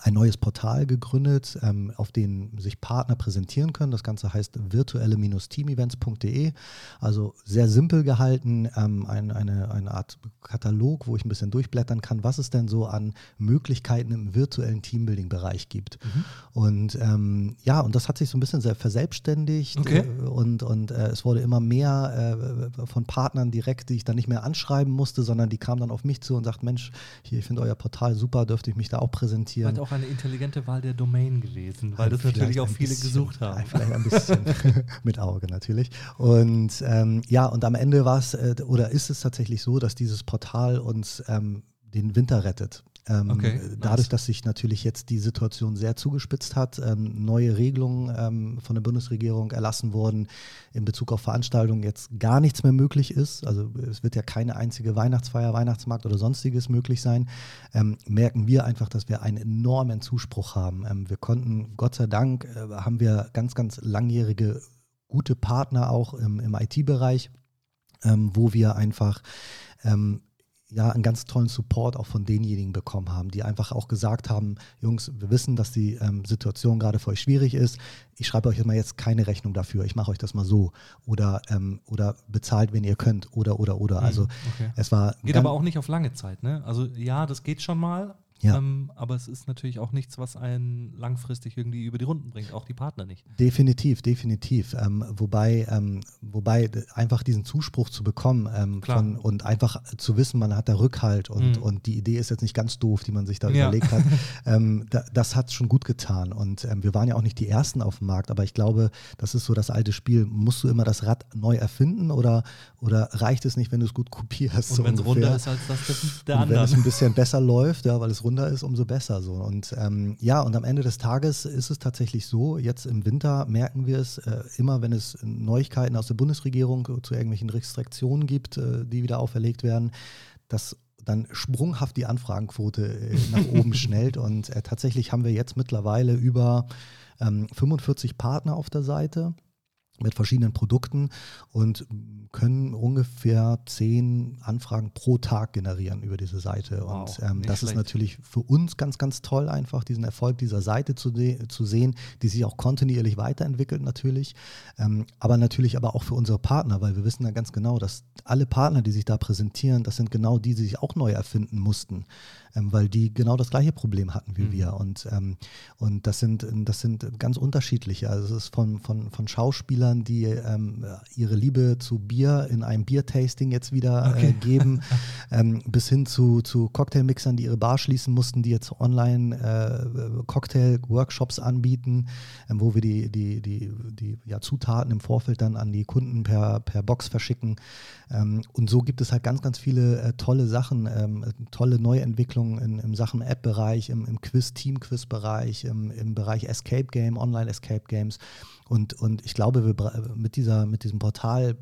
ein neues Portal gegründet, ähm, auf dem sich Partner präsentieren können. Das Ganze heißt virtuelle-teamevents.de. Also sehr simpel gehalten, ähm, ein, eine, eine Art Katalog, wo ich ein bisschen durchblättern kann, was es denn so an Möglichkeiten im virtuellen Teambuilding-Bereich gibt. Mhm. Und ähm, ja, und das hat sich so ein bisschen sehr verselbstständigt okay. äh, und, und äh, es wurde immer mehr äh, von Partnern direkt, die ich dann nicht mehr anschreiben musste, sondern die kamen dann auf mich zu und sagten, Mensch, hier, ich finde euer Portal super, dürfte ich mich da auch präsentieren auch eine intelligente Wahl der Domain gewesen, weil das natürlich auch viele bisschen, gesucht haben. Vielleicht ein bisschen mit Auge natürlich. Und ähm, ja, und am Ende war es äh, oder ist es tatsächlich so, dass dieses Portal uns ähm, den Winter rettet. Ähm, okay, dadurch, nice. dass sich natürlich jetzt die Situation sehr zugespitzt hat, ähm, neue Regelungen ähm, von der Bundesregierung erlassen wurden in Bezug auf Veranstaltungen, jetzt gar nichts mehr möglich ist. Also es wird ja keine einzige Weihnachtsfeier, Weihnachtsmarkt oder sonstiges möglich sein, ähm, merken wir einfach, dass wir einen enormen Zuspruch haben. Ähm, wir konnten, Gott sei Dank, äh, haben wir ganz, ganz langjährige gute Partner auch im, im IT-Bereich, ähm, wo wir einfach ja einen ganz tollen Support auch von denjenigen bekommen haben, die einfach auch gesagt haben, Jungs, wir wissen, dass die ähm, Situation gerade für euch schwierig ist. Ich schreibe euch immer jetzt keine Rechnung dafür. Ich mache euch das mal so oder ähm, oder bezahlt, wenn ihr könnt oder oder oder. Mhm, also okay. es war geht aber auch nicht auf lange Zeit, ne? Also ja, das geht schon mal, ja. Ähm, aber es ist natürlich auch nichts, was einen langfristig irgendwie über die Runden bringt, auch die Partner nicht. Definitiv, definitiv. Ähm, wobei, ähm, wobei einfach diesen Zuspruch zu bekommen ähm, von, und einfach zu wissen, man hat da Rückhalt und, mhm. und die Idee ist jetzt nicht ganz doof, die man sich da ja. überlegt hat, ähm, da, das hat schon gut getan. Und ähm, wir waren ja auch nicht die Ersten auf dem Markt, aber ich glaube, das ist so das alte Spiel. Musst du immer das Rad neu erfinden oder, oder reicht es nicht, wenn du es gut kopierst? Und so wenn es runter ist als das der und andere. Wenn es ein bisschen besser läuft, ja, weil es runder ist, umso besser so. Und ähm, ja, und am Ende des Tages ist es tatsächlich so, jetzt im Winter merken wir es äh, immer, wenn es Neuigkeiten aus der Bundesregierung zu irgendwelchen Restriktionen gibt, äh, die wieder auferlegt werden, dass dann sprunghaft die Anfragenquote äh, nach oben schnellt. Und äh, tatsächlich haben wir jetzt mittlerweile über ähm, 45 Partner auf der Seite mit verschiedenen Produkten und können ungefähr zehn Anfragen pro Tag generieren über diese Seite. Wow, und ähm, das schlecht. ist natürlich für uns ganz, ganz toll, einfach diesen Erfolg dieser Seite zu, zu sehen, die sich auch kontinuierlich weiterentwickelt natürlich. Ähm, aber natürlich aber auch für unsere Partner, weil wir wissen ja ganz genau, dass alle Partner, die sich da präsentieren, das sind genau die, die sich auch neu erfinden mussten ähm, weil die genau das gleiche Problem hatten wie mhm. wir. Und, ähm, und das, sind, das sind ganz unterschiedliche. Also es ist von, von, von Schauspielern, die ähm, ihre Liebe zu Bier in einem Biertasting jetzt wieder äh, okay. äh, geben, ähm, bis hin zu, zu Cocktailmixern, die ihre Bar schließen mussten, die jetzt online äh, Cocktail-Workshops anbieten, ähm, wo wir die, die, die, die ja, Zutaten im Vorfeld dann an die Kunden per, per Box verschicken. Ähm, und so gibt es halt ganz, ganz viele äh, tolle Sachen, tolle Neuentwicklungen Entwicklung in, im Sachen App-Bereich, im, im Quiz, Team-Quiz-Bereich, im, im Bereich Escape Game, Online-Escape Games. Und, und ich glaube, wir, mit, dieser, mit diesem Portal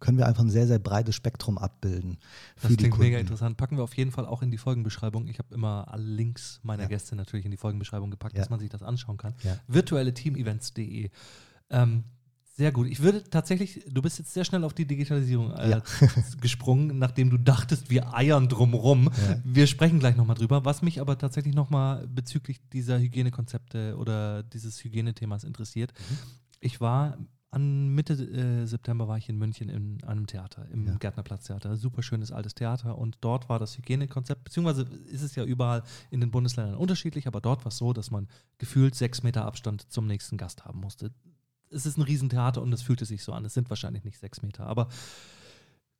können wir einfach ein sehr, sehr breites Spektrum abbilden. das klingt mega interessant. Packen wir auf jeden Fall auch in die Folgenbeschreibung. Ich habe immer alle Links meiner ja. Gäste natürlich in die Folgenbeschreibung gepackt, ja. dass man sich das anschauen kann. Ja. Virtuelle Teamevents.de. Ähm, sehr gut. Ich würde tatsächlich, du bist jetzt sehr schnell auf die Digitalisierung äh, ja. gesprungen, nachdem du dachtest, wir eiern drumrum. Ja. Wir sprechen gleich nochmal drüber. Was mich aber tatsächlich nochmal bezüglich dieser Hygienekonzepte oder dieses Hygienethemas interessiert. Mhm. Ich war an Mitte äh, September war ich in München in einem Theater, im ja. Gärtnerplatztheater. Super schönes altes Theater. Und dort war das Hygienekonzept, beziehungsweise ist es ja überall in den Bundesländern unterschiedlich, aber dort war es so, dass man gefühlt sechs Meter Abstand zum nächsten Gast haben musste es ist ein Riesentheater und es fühlte sich so an. Es sind wahrscheinlich nicht sechs Meter. Aber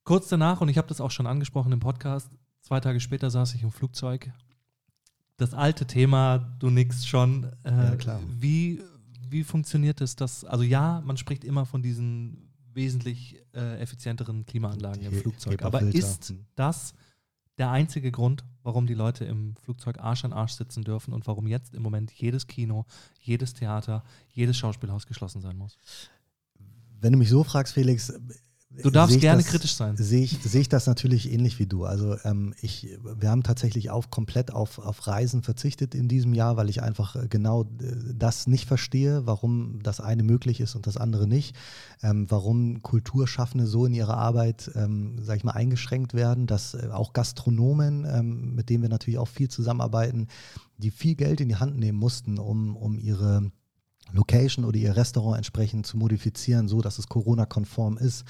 kurz danach, und ich habe das auch schon angesprochen im Podcast, zwei Tage später saß ich im Flugzeug. Das alte Thema, du nix schon. Äh, ja, klar. Wie, wie funktioniert es? Das, also ja, man spricht immer von diesen wesentlich äh, effizienteren Klimaanlagen im Flugzeug. Aber ist das der einzige Grund, warum die Leute im Flugzeug Arsch an Arsch sitzen dürfen und warum jetzt im Moment jedes Kino, jedes Theater, jedes Schauspielhaus geschlossen sein muss. Wenn du mich so fragst, Felix, Du darfst gerne das, kritisch sein. Sehe ich, sehe ich das natürlich ähnlich wie du. Also ähm, ich, wir haben tatsächlich auch komplett auf, auf Reisen verzichtet in diesem Jahr, weil ich einfach äh, genau äh, das nicht verstehe, warum das eine möglich ist und das andere nicht. Ähm, warum Kulturschaffende so in ihrer Arbeit, ähm, sage ich mal, eingeschränkt werden, dass äh, auch Gastronomen, ähm, mit denen wir natürlich auch viel zusammenarbeiten, die viel Geld in die Hand nehmen mussten, um, um ihre Location oder ihr Restaurant entsprechend zu modifizieren, so dass es Corona-konform ist.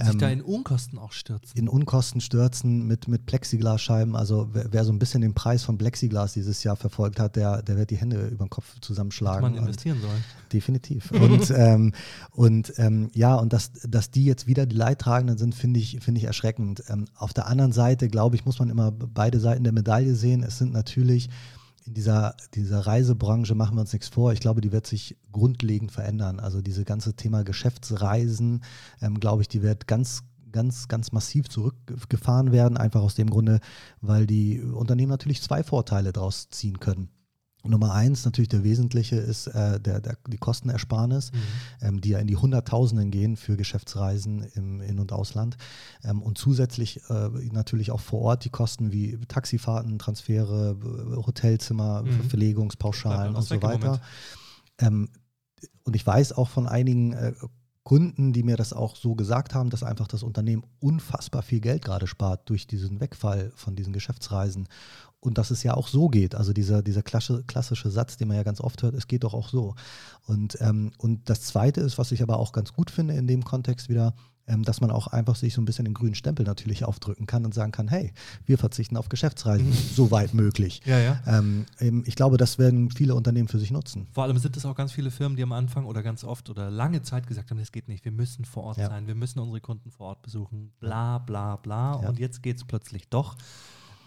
Sich ähm, da in Unkosten auch stürzen. In Unkosten stürzen mit, mit Plexiglasscheiben. Also wer, wer, so ein bisschen den Preis von Plexiglas dieses Jahr verfolgt hat, der, der wird die Hände über den Kopf zusammenschlagen. Hätte man investieren sollen. Definitiv. und ähm, und ähm, ja, und dass, dass die jetzt wieder die Leidtragenden sind, finde ich, find ich erschreckend. Ähm, auf der anderen Seite, glaube ich, muss man immer beide Seiten der Medaille sehen. Es sind natürlich in dieser, dieser Reisebranche machen wir uns nichts vor. Ich glaube, die wird sich grundlegend verändern. Also diese ganze Thema Geschäftsreisen, ähm, glaube ich, die wird ganz ganz, ganz massiv zurückgefahren werden, einfach aus dem Grunde, weil die Unternehmen natürlich zwei Vorteile daraus ziehen können. Nummer eins, natürlich der wesentliche, ist äh, der, der, die Kostenersparnis, mhm. ähm, die ja in die Hunderttausenden gehen für Geschäftsreisen im In- und Ausland. Ähm, und zusätzlich äh, natürlich auch vor Ort die Kosten wie Taxifahrten, Transfere, Hotelzimmer, mhm. Verlegungspauschalen und so weiter. Ähm, und ich weiß auch von einigen äh, Kunden, die mir das auch so gesagt haben, dass einfach das Unternehmen unfassbar viel Geld gerade spart durch diesen Wegfall von diesen Geschäftsreisen. Und dass es ja auch so geht. Also dieser, dieser klassische, Satz, den man ja ganz oft hört, es geht doch auch so. Und, ähm, und das Zweite ist, was ich aber auch ganz gut finde in dem Kontext wieder, ähm, dass man auch einfach sich so ein bisschen den grünen Stempel natürlich aufdrücken kann und sagen kann, hey, wir verzichten auf Geschäftsreisen, mhm. soweit möglich. Ja, ja. Ähm, ich glaube, das werden viele Unternehmen für sich nutzen. Vor allem sind es auch ganz viele Firmen, die am Anfang oder ganz oft oder lange Zeit gesagt haben, das geht nicht, wir müssen vor Ort ja. sein, wir müssen unsere Kunden vor Ort besuchen, bla bla bla. Und jetzt geht es plötzlich doch.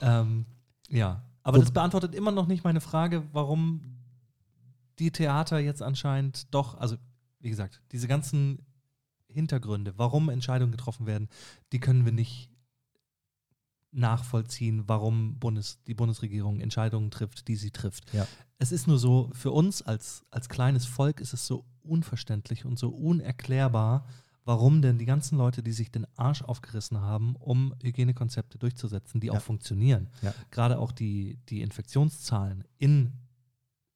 Ähm, ja, aber Wo das beantwortet immer noch nicht meine Frage, warum die Theater jetzt anscheinend doch, also wie gesagt, diese ganzen Hintergründe, warum Entscheidungen getroffen werden, die können wir nicht nachvollziehen, warum Bundes, die Bundesregierung Entscheidungen trifft, die sie trifft. Ja. Es ist nur so, für uns als, als kleines Volk ist es so unverständlich und so unerklärbar, warum denn die ganzen Leute, die sich den Arsch aufgerissen haben, um Hygienekonzepte durchzusetzen, die ja. auch funktionieren, ja. gerade auch die, die Infektionszahlen in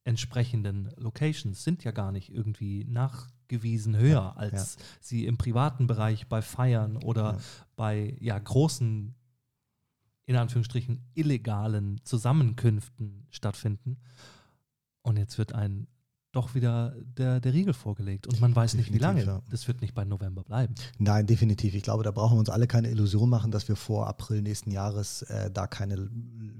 entsprechenden Locations sind ja gar nicht irgendwie nach gewiesen höher, ja, als sie im privaten Bereich bei Feiern oder bei ja, großen, in Anführungsstrichen, illegalen Zusammenkünften stattfinden. Und jetzt wird ein doch wieder der, der Riegel vorgelegt. Und man weiß definitiv, nicht, wie lange. Ja. Das wird nicht bei November bleiben. Nein, definitiv. Ich glaube, da brauchen wir uns alle keine Illusion machen, dass wir vor April nächsten Jahres äh, da keine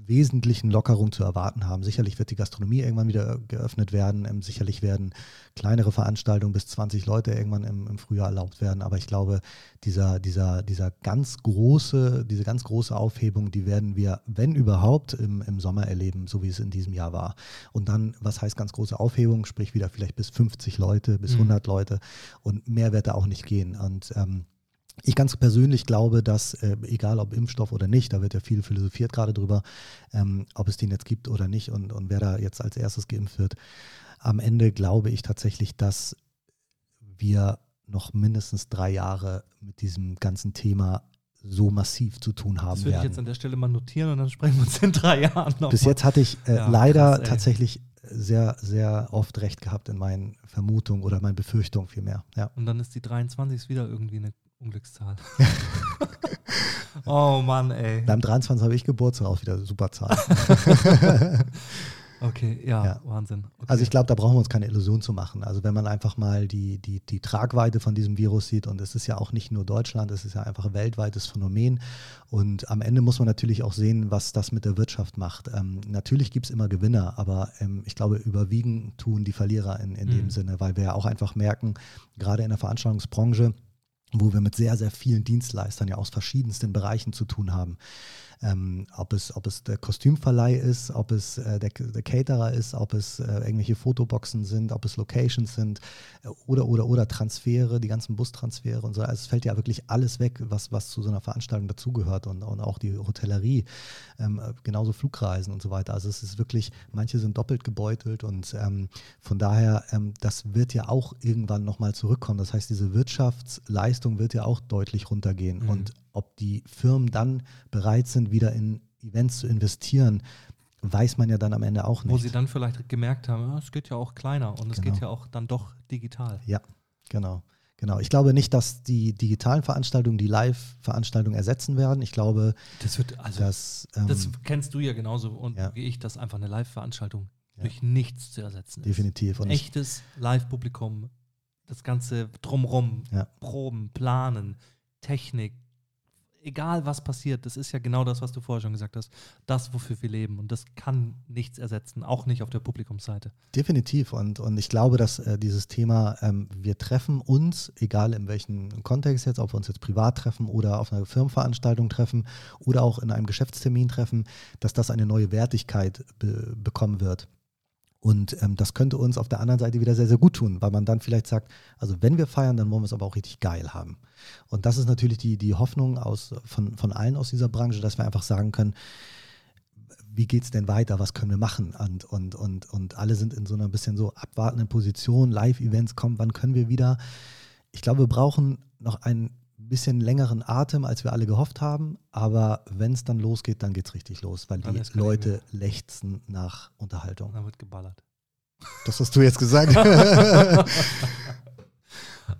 wesentlichen Lockerungen zu erwarten haben. Sicherlich wird die Gastronomie irgendwann wieder geöffnet werden. Ähm, sicherlich werden kleinere Veranstaltungen bis 20 Leute irgendwann im, im Frühjahr erlaubt werden. Aber ich glaube, dieser, dieser, dieser ganz große, diese ganz große Aufhebung, die werden wir, wenn überhaupt, im, im Sommer erleben, so wie es in diesem Jahr war. Und dann, was heißt ganz große Aufhebung? Sprich, ich wieder vielleicht bis 50 Leute, bis 100 mhm. Leute und mehr wird da auch nicht gehen. Und ähm, ich ganz persönlich glaube, dass, äh, egal ob Impfstoff oder nicht, da wird ja viel philosophiert gerade drüber, ähm, ob es den jetzt gibt oder nicht und, und wer da jetzt als erstes geimpft wird. Am Ende glaube ich tatsächlich, dass wir noch mindestens drei Jahre mit diesem ganzen Thema so massiv zu tun haben das würde ich jetzt an der Stelle mal notieren und dann sprechen wir uns in drei Jahren noch. Bis jetzt hatte ich äh, ja, leider krass, tatsächlich sehr, sehr oft recht gehabt in meinen Vermutungen oder meinen Befürchtungen vielmehr. Ja. Und dann ist die 23 wieder irgendwie eine Unglückszahl. oh Mann, ey. Beim 23 habe ich Geburtstag auch wieder super Zahl. Okay, ja, ja. Wahnsinn. Okay. Also ich glaube, da brauchen wir uns keine Illusion zu machen. Also wenn man einfach mal die, die, die Tragweite von diesem Virus sieht, und es ist ja auch nicht nur Deutschland, es ist ja einfach ein weltweites Phänomen. Und am Ende muss man natürlich auch sehen, was das mit der Wirtschaft macht. Ähm, natürlich gibt es immer Gewinner, aber ähm, ich glaube, überwiegen tun die Verlierer in, in mhm. dem Sinne, weil wir ja auch einfach merken, gerade in der Veranstaltungsbranche, wo wir mit sehr, sehr vielen Dienstleistern ja aus verschiedensten Bereichen zu tun haben ähm, ob, es, ob es der Kostümverleih ist, ob es äh, der, der, Caterer ist, ob es äh, irgendwelche Fotoboxen sind, ob es Locations sind äh, oder, oder, oder Transfere, die ganzen Bustransfere und so. Also es fällt ja wirklich alles weg, was, was zu so einer Veranstaltung dazugehört und, und auch die Hotellerie, ähm, genauso Flugreisen und so weiter. Also es ist wirklich, manche sind doppelt gebeutelt und ähm, von daher, ähm, das wird ja auch irgendwann nochmal zurückkommen. Das heißt, diese Wirtschaftsleistung wird ja auch deutlich runtergehen mhm. und ob die Firmen dann bereit sind, wieder in Events zu investieren, weiß man ja dann am Ende auch nicht. Wo sie dann vielleicht gemerkt haben, es geht ja auch kleiner und es genau. geht ja auch dann doch digital. Ja, genau. Genau. Ich glaube nicht, dass die digitalen Veranstaltungen die Live-Veranstaltungen ersetzen werden. Ich glaube, das wird, also, dass, ähm, das kennst du ja genauso und ja. wie ich, dass einfach eine Live-Veranstaltung ja. durch nichts zu ersetzen ist. Definitiv. Echtes Live-Publikum, das Ganze drumrum, ja. Proben, Planen, Technik, egal was passiert, das ist ja genau das, was du vorher schon gesagt hast, das, wofür wir leben. Und das kann nichts ersetzen, auch nicht auf der Publikumsseite. Definitiv. Und, und ich glaube, dass äh, dieses Thema, ähm, wir treffen uns, egal in welchem Kontext jetzt, ob wir uns jetzt privat treffen oder auf einer Firmenveranstaltung treffen oder auch in einem Geschäftstermin treffen, dass das eine neue Wertigkeit be bekommen wird. Und ähm, das könnte uns auf der anderen Seite wieder sehr, sehr gut tun, weil man dann vielleicht sagt, also wenn wir feiern, dann wollen wir es aber auch richtig geil haben. Und das ist natürlich die, die Hoffnung aus, von, von allen aus dieser Branche, dass wir einfach sagen können, wie geht es denn weiter, was können wir machen? Und, und, und, und alle sind in so einer bisschen so abwartenden Position, Live-Events kommen, wann können wir wieder? Ich glaube, wir brauchen noch einen bisschen längeren Atem, als wir alle gehofft haben. Aber wenn es dann losgeht, dann geht es richtig los, weil die Leute lechzen nach Unterhaltung. Dann wird geballert. Das hast du jetzt gesagt.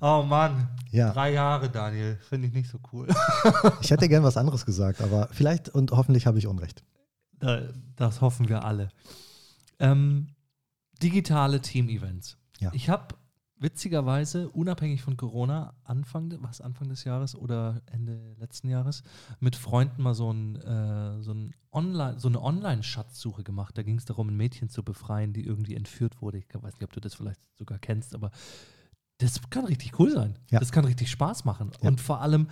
Oh Mann. Ja. Drei Jahre, Daniel. Finde ich nicht so cool. Ich hätte gern was anderes gesagt, aber vielleicht und hoffentlich habe ich Unrecht. Das hoffen wir alle. Ähm, digitale Team-Events. Ja. Ich habe witzigerweise, unabhängig von Corona, Anfang, was, Anfang des Jahres oder Ende letzten Jahres, mit Freunden mal so, ein, äh, so, ein Online, so eine Online-Schatzsuche gemacht. Da ging es darum, ein Mädchen zu befreien, die irgendwie entführt wurde. Ich weiß nicht, ob du das vielleicht sogar kennst, aber das kann richtig cool sein. Ja. Das kann richtig Spaß machen. Ja. Und vor allem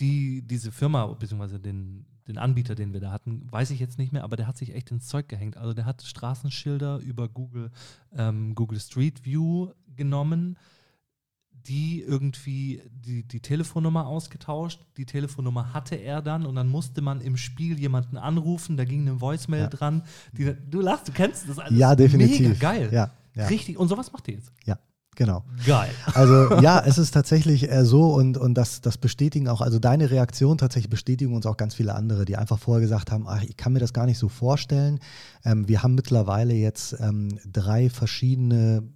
die, diese Firma, beziehungsweise den, den Anbieter, den wir da hatten, weiß ich jetzt nicht mehr, aber der hat sich echt ins Zeug gehängt. Also der hat Straßenschilder über Google, ähm, Google Street View genommen, die irgendwie die, die Telefonnummer ausgetauscht. Die Telefonnummer hatte er dann und dann musste man im Spiel jemanden anrufen, da ging eine Voicemail Ja. dran. Die, du lachst, du kennst das alles. Ja, definitiv. Mega geil. Ja, ja. Richtig. Und sowas macht ihr jetzt. Ja, genau. Geil. Also ja, es ist tatsächlich äh, so und, und das, das bestätigen auch, also deine Reaktion tatsächlich bestätigen uns auch ganz viele andere, die einfach vorher gesagt haben, ach, ich kann mir das gar nicht so vorstellen. Ähm, wir haben mittlerweile jetzt ähm, drei verschiedene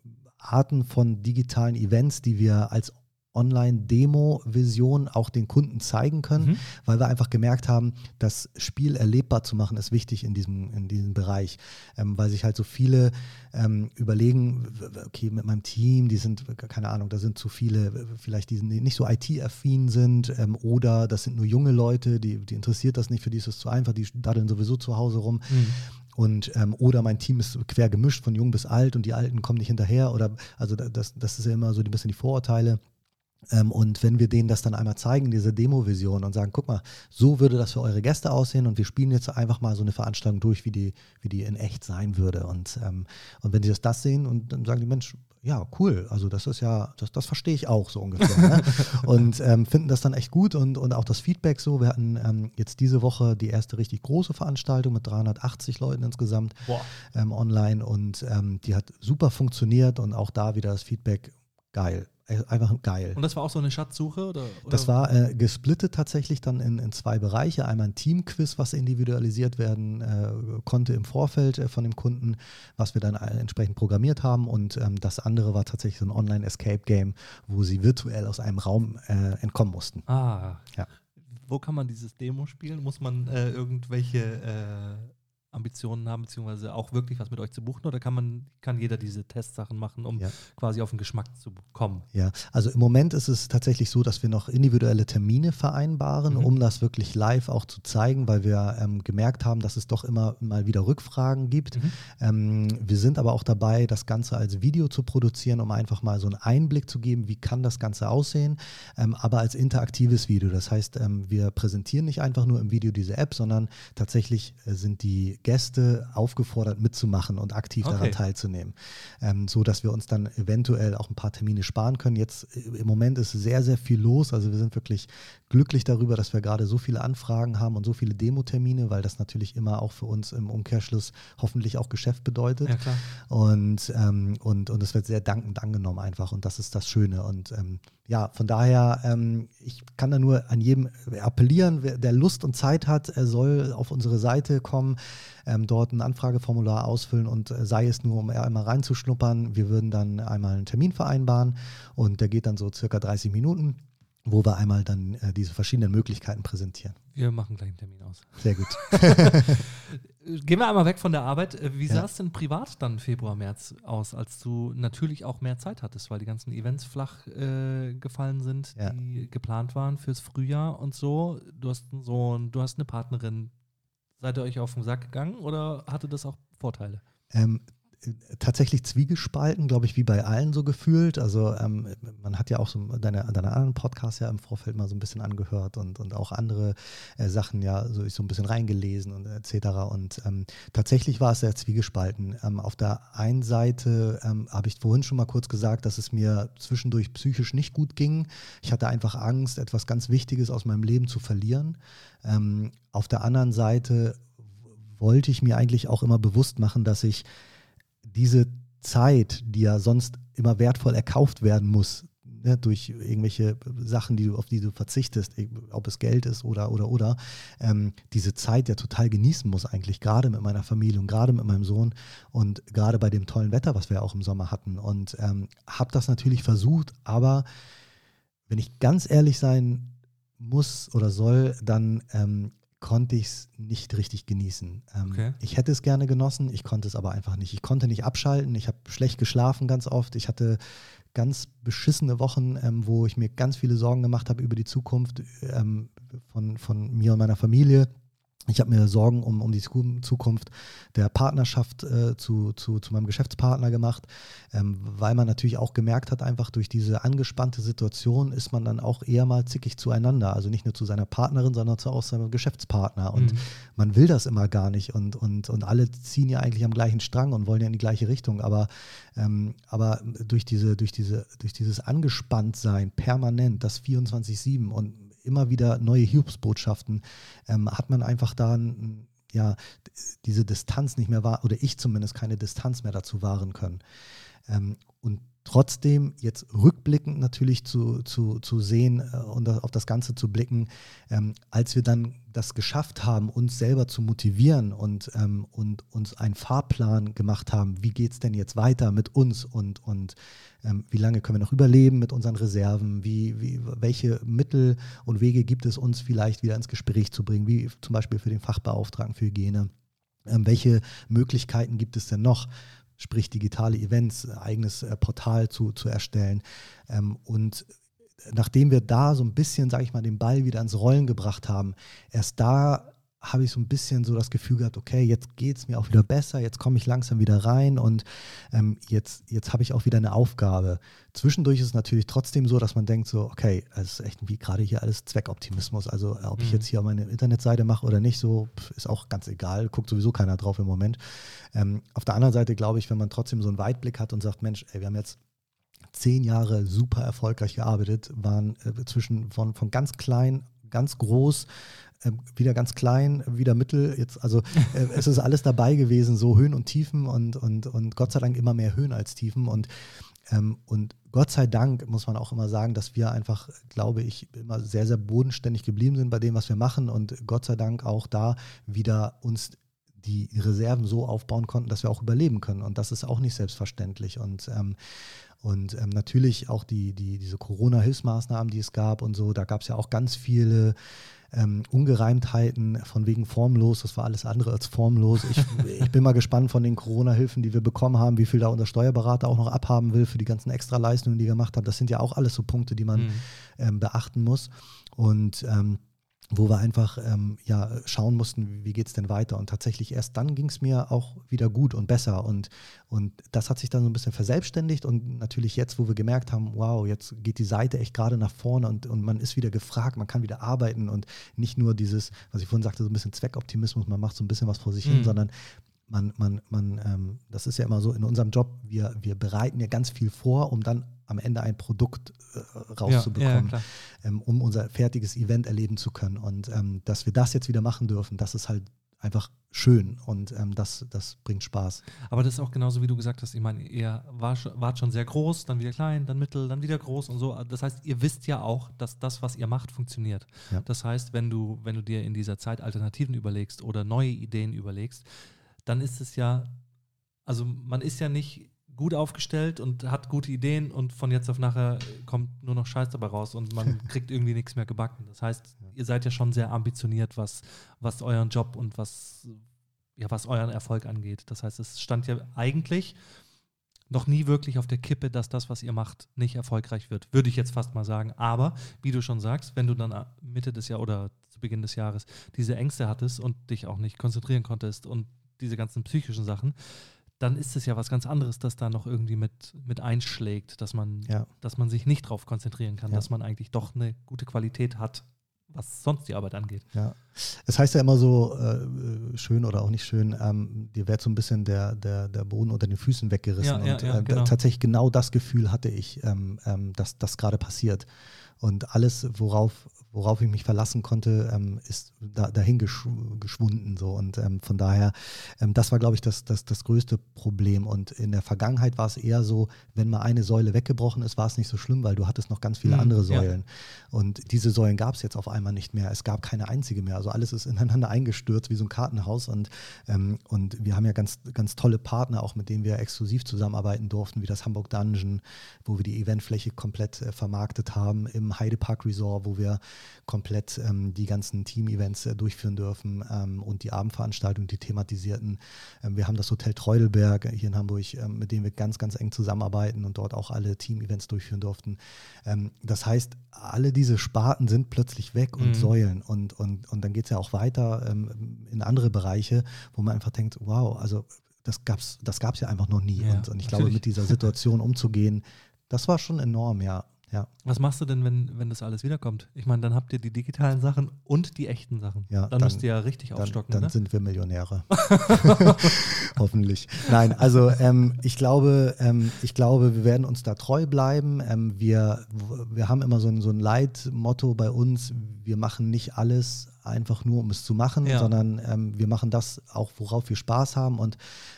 Arten von digitalen Events, die wir als Online-Demo-Vision auch den Kunden zeigen können, Mhm. weil wir einfach gemerkt haben, das Spiel erlebbar zu machen, ist wichtig in diesem, in diesem Bereich, ähm, weil sich halt so viele ähm, überlegen, okay, mit meinem Team, die sind, keine Ahnung, da sind zu viele, vielleicht die die nicht so IT-affin sind ähm, oder das sind nur junge Leute, die, die interessiert das nicht, für die ist es zu einfach, die daddeln sowieso zu Hause rum. Mhm. Und ähm, oder mein Team ist quer gemischt von jung bis alt und die Alten kommen nicht hinterher oder also da- das, das ist ja immer so ein bisschen die Vorurteile. Ähm, und wenn wir denen das dann einmal zeigen, diese Demo-Vision und sagen, guck mal, so würde das für eure Gäste aussehen und wir spielen jetzt einfach mal so eine Veranstaltung durch, wie die, wie die in echt sein würde. Und, ähm, und wenn sie das, das sehen und dann sagen die Mensch, ja, cool, also das ist ja, das, das verstehe ich auch so ungefähr. ne? Und ähm, finden das dann echt gut und, und auch das Feedback so. Wir hatten ähm, jetzt diese Woche die erste richtig große Veranstaltung mit 380 Leuten insgesamt ähm, online und ähm, die hat super funktioniert und auch da wieder das Feedback geil. Äh, Einfach geil. Und das war auch so eine Schatzsuche? Oder, oder? Das war äh, gesplittet tatsächlich dann in, in zwei Bereiche. Einmal ein Teamquiz, was individualisiert werden äh, konnte im Vorfeld äh, von dem Kunden, was wir dann äh, entsprechend programmiert haben. Und ähm, das andere war tatsächlich so ein Online-Escape-Game, wo sie virtuell aus einem Raum äh, entkommen mussten. Ah. Ja. Wo kann man dieses Demo spielen? Muss man irgendwelche Ambitionen haben, beziehungsweise auch wirklich was mit euch zu buchen? Oder kann man, kann jeder diese Testsachen machen, um Ja. quasi auf den Geschmack zu kommen? Ja, also im Moment ist es tatsächlich so, dass wir noch individuelle Termine vereinbaren, Mhm. um das wirklich live auch zu zeigen, weil wir ähm, gemerkt haben, dass es doch immer mal wieder Rückfragen gibt. Mhm. Ähm, wir sind aber auch dabei, das Ganze als Video zu produzieren, um einfach mal so einen Einblick zu geben, wie kann das Ganze aussehen, ähm, aber als interaktives Video. Das heißt, ähm, wir präsentieren nicht einfach nur im Video diese App, sondern tatsächlich äh, sind die Gäste aufgefordert mitzumachen und aktiv Okay. daran teilzunehmen, ähm, so dass wir uns dann eventuell auch ein paar Termine sparen können. Jetzt äh, im Moment ist sehr, sehr viel los. Also wir sind wirklich glücklich darüber, dass wir gerade so viele Anfragen haben und so viele Demo-Termine, weil das natürlich immer auch für uns im Umkehrschluss hoffentlich auch Geschäft bedeutet. Ja, klar. Und, ähm, und, und es wird sehr dankend angenommen einfach. Und das ist das Schöne. Und ähm, ja, von daher, ähm, ich kann da nur an jedem appellieren, wer, der Lust und Zeit hat, er soll auf unsere Seite kommen, ähm, dort ein Anfrageformular ausfüllen und äh, sei es nur, um einmal reinzuschnuppern. Wir würden dann einmal einen Termin vereinbaren und der geht dann so circa 30 Minuten, wo wir einmal dann äh, diese verschiedenen Möglichkeiten präsentieren. Wir machen gleich einen Termin aus. Sehr gut. Gehen wir einmal weg von der Arbeit. Äh, Wie Ja. sah es denn privat dann Februar, März aus, als du natürlich auch mehr Zeit hattest, weil die ganzen Events flach äh, gefallen sind, Ja. die geplant waren fürs Frühjahr und so. Du hast einen Sohn, du hast eine Partnerin. Seid ihr euch auf den Sack gegangen oder hatte das auch Vorteile? Ähm, äh, tatsächlich zwiegespalten, glaube ich, wie bei allen so gefühlt. Also ähm, man hat ja auch so deine, deine anderen Podcasts ja im Vorfeld mal so ein bisschen angehört und, und auch andere äh, Sachen ja so, ich so ein bisschen reingelesen und etc. Und ähm, tatsächlich war es sehr zwiegespalten. Ähm, auf der einen Seite ähm, habe ich vorhin schon mal kurz gesagt, dass es mir zwischendurch psychisch nicht gut ging. Ich hatte einfach Angst, etwas ganz Wichtiges aus meinem Leben zu verlieren. Ähm, auf der anderen Seite wollte ich mir eigentlich auch immer bewusst machen, dass ich diese Zeit, die ja sonst immer wertvoll erkauft werden muss, ne, durch irgendwelche Sachen, die du, auf die du verzichtest, ob es Geld ist oder, oder, oder, ähm, diese Zeit ja total genießen muss eigentlich, gerade mit meiner Familie und gerade mit meinem Sohn und gerade bei dem tollen Wetter, was wir auch im Sommer hatten. Und ähm, habe das natürlich versucht, aber wenn ich ganz ehrlich sein muss oder soll, dann ähm, konnte ich es nicht richtig genießen. Ähm, okay. Ich hätte es gerne genossen, ich konnte es aber einfach nicht. Ich konnte nicht abschalten, ich habe schlecht geschlafen ganz oft. Ich hatte ganz beschissene Wochen, ähm, wo ich mir ganz viele Sorgen gemacht habe über die Zukunft ähm, von, von mir und meiner Familie. Ich habe mir Sorgen um, um die Zukunft der Partnerschaft äh, zu, zu, zu meinem Geschäftspartner gemacht, ähm, weil man natürlich auch gemerkt hat, einfach durch diese angespannte Situation ist man dann auch eher mal zickig zueinander. Also nicht nur zu seiner Partnerin, sondern zu auch seinem Geschäftspartner. Und mhm. man will das immer gar nicht. Und, und, und alle ziehen ja eigentlich am gleichen Strang und wollen ja in die gleiche Richtung. Aber, ähm, aber durch, diese, durch, diese, durch dieses Angespanntsein permanent, das 24-7 und immer wieder neue Hiobsbotschaften, ähm, hat man einfach da ja, diese Distanz nicht mehr wahr, oder ich zumindest keine Distanz mehr dazu wahren können. Ähm, und Trotzdem jetzt rückblickend natürlich zu, zu, zu sehen äh, und auf das Ganze zu blicken, ähm, als wir dann das geschafft haben, uns selber zu motivieren und, ähm, und uns einen Fahrplan gemacht haben, wie geht es denn jetzt weiter mit uns und, und ähm, wie lange können wir noch überleben mit unseren Reserven, wie, wie, welche Mittel und Wege gibt es uns vielleicht wieder ins Gespräch zu bringen, wie zum Beispiel für den Fachbeauftragten für Hygiene. Ähm, welche Möglichkeiten gibt es denn noch? Sprich digitale Events, eigenes äh, Portal zu, zu erstellen. Ähm, und nachdem wir da so ein bisschen, sage ich mal, den Ball wieder ins Rollen gebracht haben, erst da habe ich so ein bisschen so das Gefühl gehabt, okay, jetzt geht es mir auch wieder besser, jetzt komme ich langsam wieder rein und ähm, jetzt, jetzt habe ich auch wieder eine Aufgabe. Zwischendurch ist es natürlich trotzdem so, dass man denkt so, okay, es ist echt wie gerade hier alles Zweckoptimismus. Also ob mhm. ich jetzt hier meine Internetseite mache oder nicht, so ist auch ganz egal, guckt sowieso keiner drauf im Moment. Ähm, auf der anderen Seite glaube ich, wenn man trotzdem so einen Weitblick hat und sagt, Mensch, ey, wir haben jetzt zehn Jahre super erfolgreich gearbeitet, waren äh, zwischen von, von ganz klein, ganz groß, ähm, wieder ganz klein, wieder mittel. Jetzt, also äh, es ist alles dabei gewesen, so Höhen und Tiefen und, und, und Gott sei Dank immer mehr Höhen als Tiefen. Und, ähm, und Gott sei Dank muss man auch immer sagen, dass wir einfach, glaube ich, immer sehr, sehr bodenständig geblieben sind bei dem, was wir machen und Gott sei Dank auch da wieder uns die Reserven so aufbauen konnten, dass wir auch überleben können. Und das ist auch nicht selbstverständlich. Und, ähm, und ähm, natürlich auch die, die, diese Corona-Hilfsmaßnahmen, die es gab und so, da gab es ja auch ganz viele ähm, Ungereimtheiten von wegen formlos, das war alles andere als formlos. Ich, ich bin mal gespannt von den Corona-Hilfen, die wir bekommen haben, wie viel da unser Steuerberater auch noch abhaben will für die ganzen Extraleistungen, die er gemacht hat. Das sind ja auch alles so Punkte, die man mhm. ähm, beachten muss. Und ähm, wo wir einfach ähm, ja, schauen mussten, wie geht es denn weiter. Und tatsächlich erst dann ging es mir auch wieder gut und besser. Und, und das hat sich dann so ein bisschen verselbstständigt. Und natürlich jetzt, wo wir gemerkt haben, wow, jetzt geht die Seite echt gerade nach vorne und, und man ist wieder gefragt, man kann wieder arbeiten und nicht nur dieses, was ich vorhin sagte, so ein bisschen Zweckoptimismus, man macht so ein bisschen was vor sich mhm. hin, sondern man, man, man, ähm, das ist ja immer so in unserem Job, wir, wir bereiten ja ganz viel vor, um dann am Ende ein Produkt äh, rauszubekommen, ja, ja, ähm, um unser fertiges Event erleben zu können. Und ähm, dass wir das jetzt wieder machen dürfen, das ist halt einfach schön und ähm, das, das bringt Spaß. Aber das ist auch genauso, wie du gesagt hast. Ich meine, ihr war, wart schon sehr groß, dann wieder klein, dann mittel, dann wieder groß und so. Das heißt, ihr wisst ja auch, dass das, was ihr macht, funktioniert. Ja. Das heißt, wenn du, wenn du dir in dieser Zeit Alternativen überlegst oder neue Ideen überlegst, dann ist es ja, also man ist ja nicht gut aufgestellt und hat gute Ideen und von jetzt auf nachher kommt nur noch Scheiß dabei raus und man kriegt irgendwie nichts mehr gebacken. Das heißt, ihr seid ja schon sehr ambitioniert, was, was euren Job und was, ja, was euren Erfolg angeht. Das heißt, es stand ja eigentlich noch nie wirklich auf der Kippe, dass das, was ihr macht, nicht erfolgreich wird. Würde ich jetzt fast mal sagen. Aber, wie du schon sagst, wenn du dann Mitte des Jahres oder zu Beginn des Jahres diese Ängste hattest und dich auch nicht konzentrieren konntest und diese ganzen psychischen Sachen, dann ist es ja was ganz anderes, das da noch irgendwie mit, mit einschlägt, dass man, ja. dass man sich nicht darauf konzentrieren kann, ja. dass man eigentlich doch eine gute Qualität hat, was sonst die Arbeit angeht. Ja, Es heißt ja immer so, äh, schön oder auch nicht schön, ähm, dir wird so ein bisschen der, der, der Boden unter den Füßen weggerissen. Ja, ja, und ja, äh, genau. tatsächlich genau das Gefühl hatte ich, ähm, ähm, dass das gerade passiert. Und alles, worauf, worauf ich mich verlassen konnte, ähm, ist da, dahin geschw geschwunden. So. Und ähm, von daher, ähm, das war, glaube ich, das, das, das größte Problem. Und in der Vergangenheit war es eher so, wenn mal eine Säule weggebrochen ist, war es nicht so schlimm, weil du hattest noch ganz viele Mhm, andere ja. Säulen. Und diese Säulen gab es jetzt auf einmal nicht mehr. Es gab keine einzige mehr. Also alles ist ineinander eingestürzt wie so ein Kartenhaus. Und, ähm, und wir haben ja ganz, ganz tolle Partner, auch mit denen wir exklusiv zusammenarbeiten durften, wie das Hamburg Dungeon, wo wir die Eventfläche komplett äh, vermarktet haben, im Heidepark Resort, wo wir komplett ähm, die ganzen Team-Events äh, durchführen dürfen ähm, und die Abendveranstaltungen, die thematisierten. Ähm, wir haben das Hotel Treudelberg hier in Hamburg, ähm, mit dem wir ganz, ganz eng zusammenarbeiten und dort auch alle Team-Events durchführen durften. Ähm, das heißt, alle diese Sparten sind plötzlich weg und Mhm. Säulen und, und, und dann geht es ja auch weiter ähm, in andere Bereiche, wo man einfach denkt, wow, also das gab es das gab's ja einfach noch nie. Ja, und, und ich glaube, natürlich. mit dieser Situation umzugehen, das war schon enorm, ja. Ja, Was machst du denn, wenn, wenn das alles wiederkommt? Ich meine, dann habt ihr die digitalen Sachen und die echten Sachen. Ja, dann, dann- müsst ihr ja richtig dann, aufstocken, dann oder? sind wir Millionäre. Hoffentlich. Nein, also ähm, ich glaube, ähm, ich glaube, wir werden uns da treu bleiben. Ähm, wir, wir haben immer so ein, so ein Leitmotto bei uns, wir machen nicht alles einfach nur, um es zu machen, Ja. sondern ähm, wir machen das auch, worauf wir Spaß haben. Und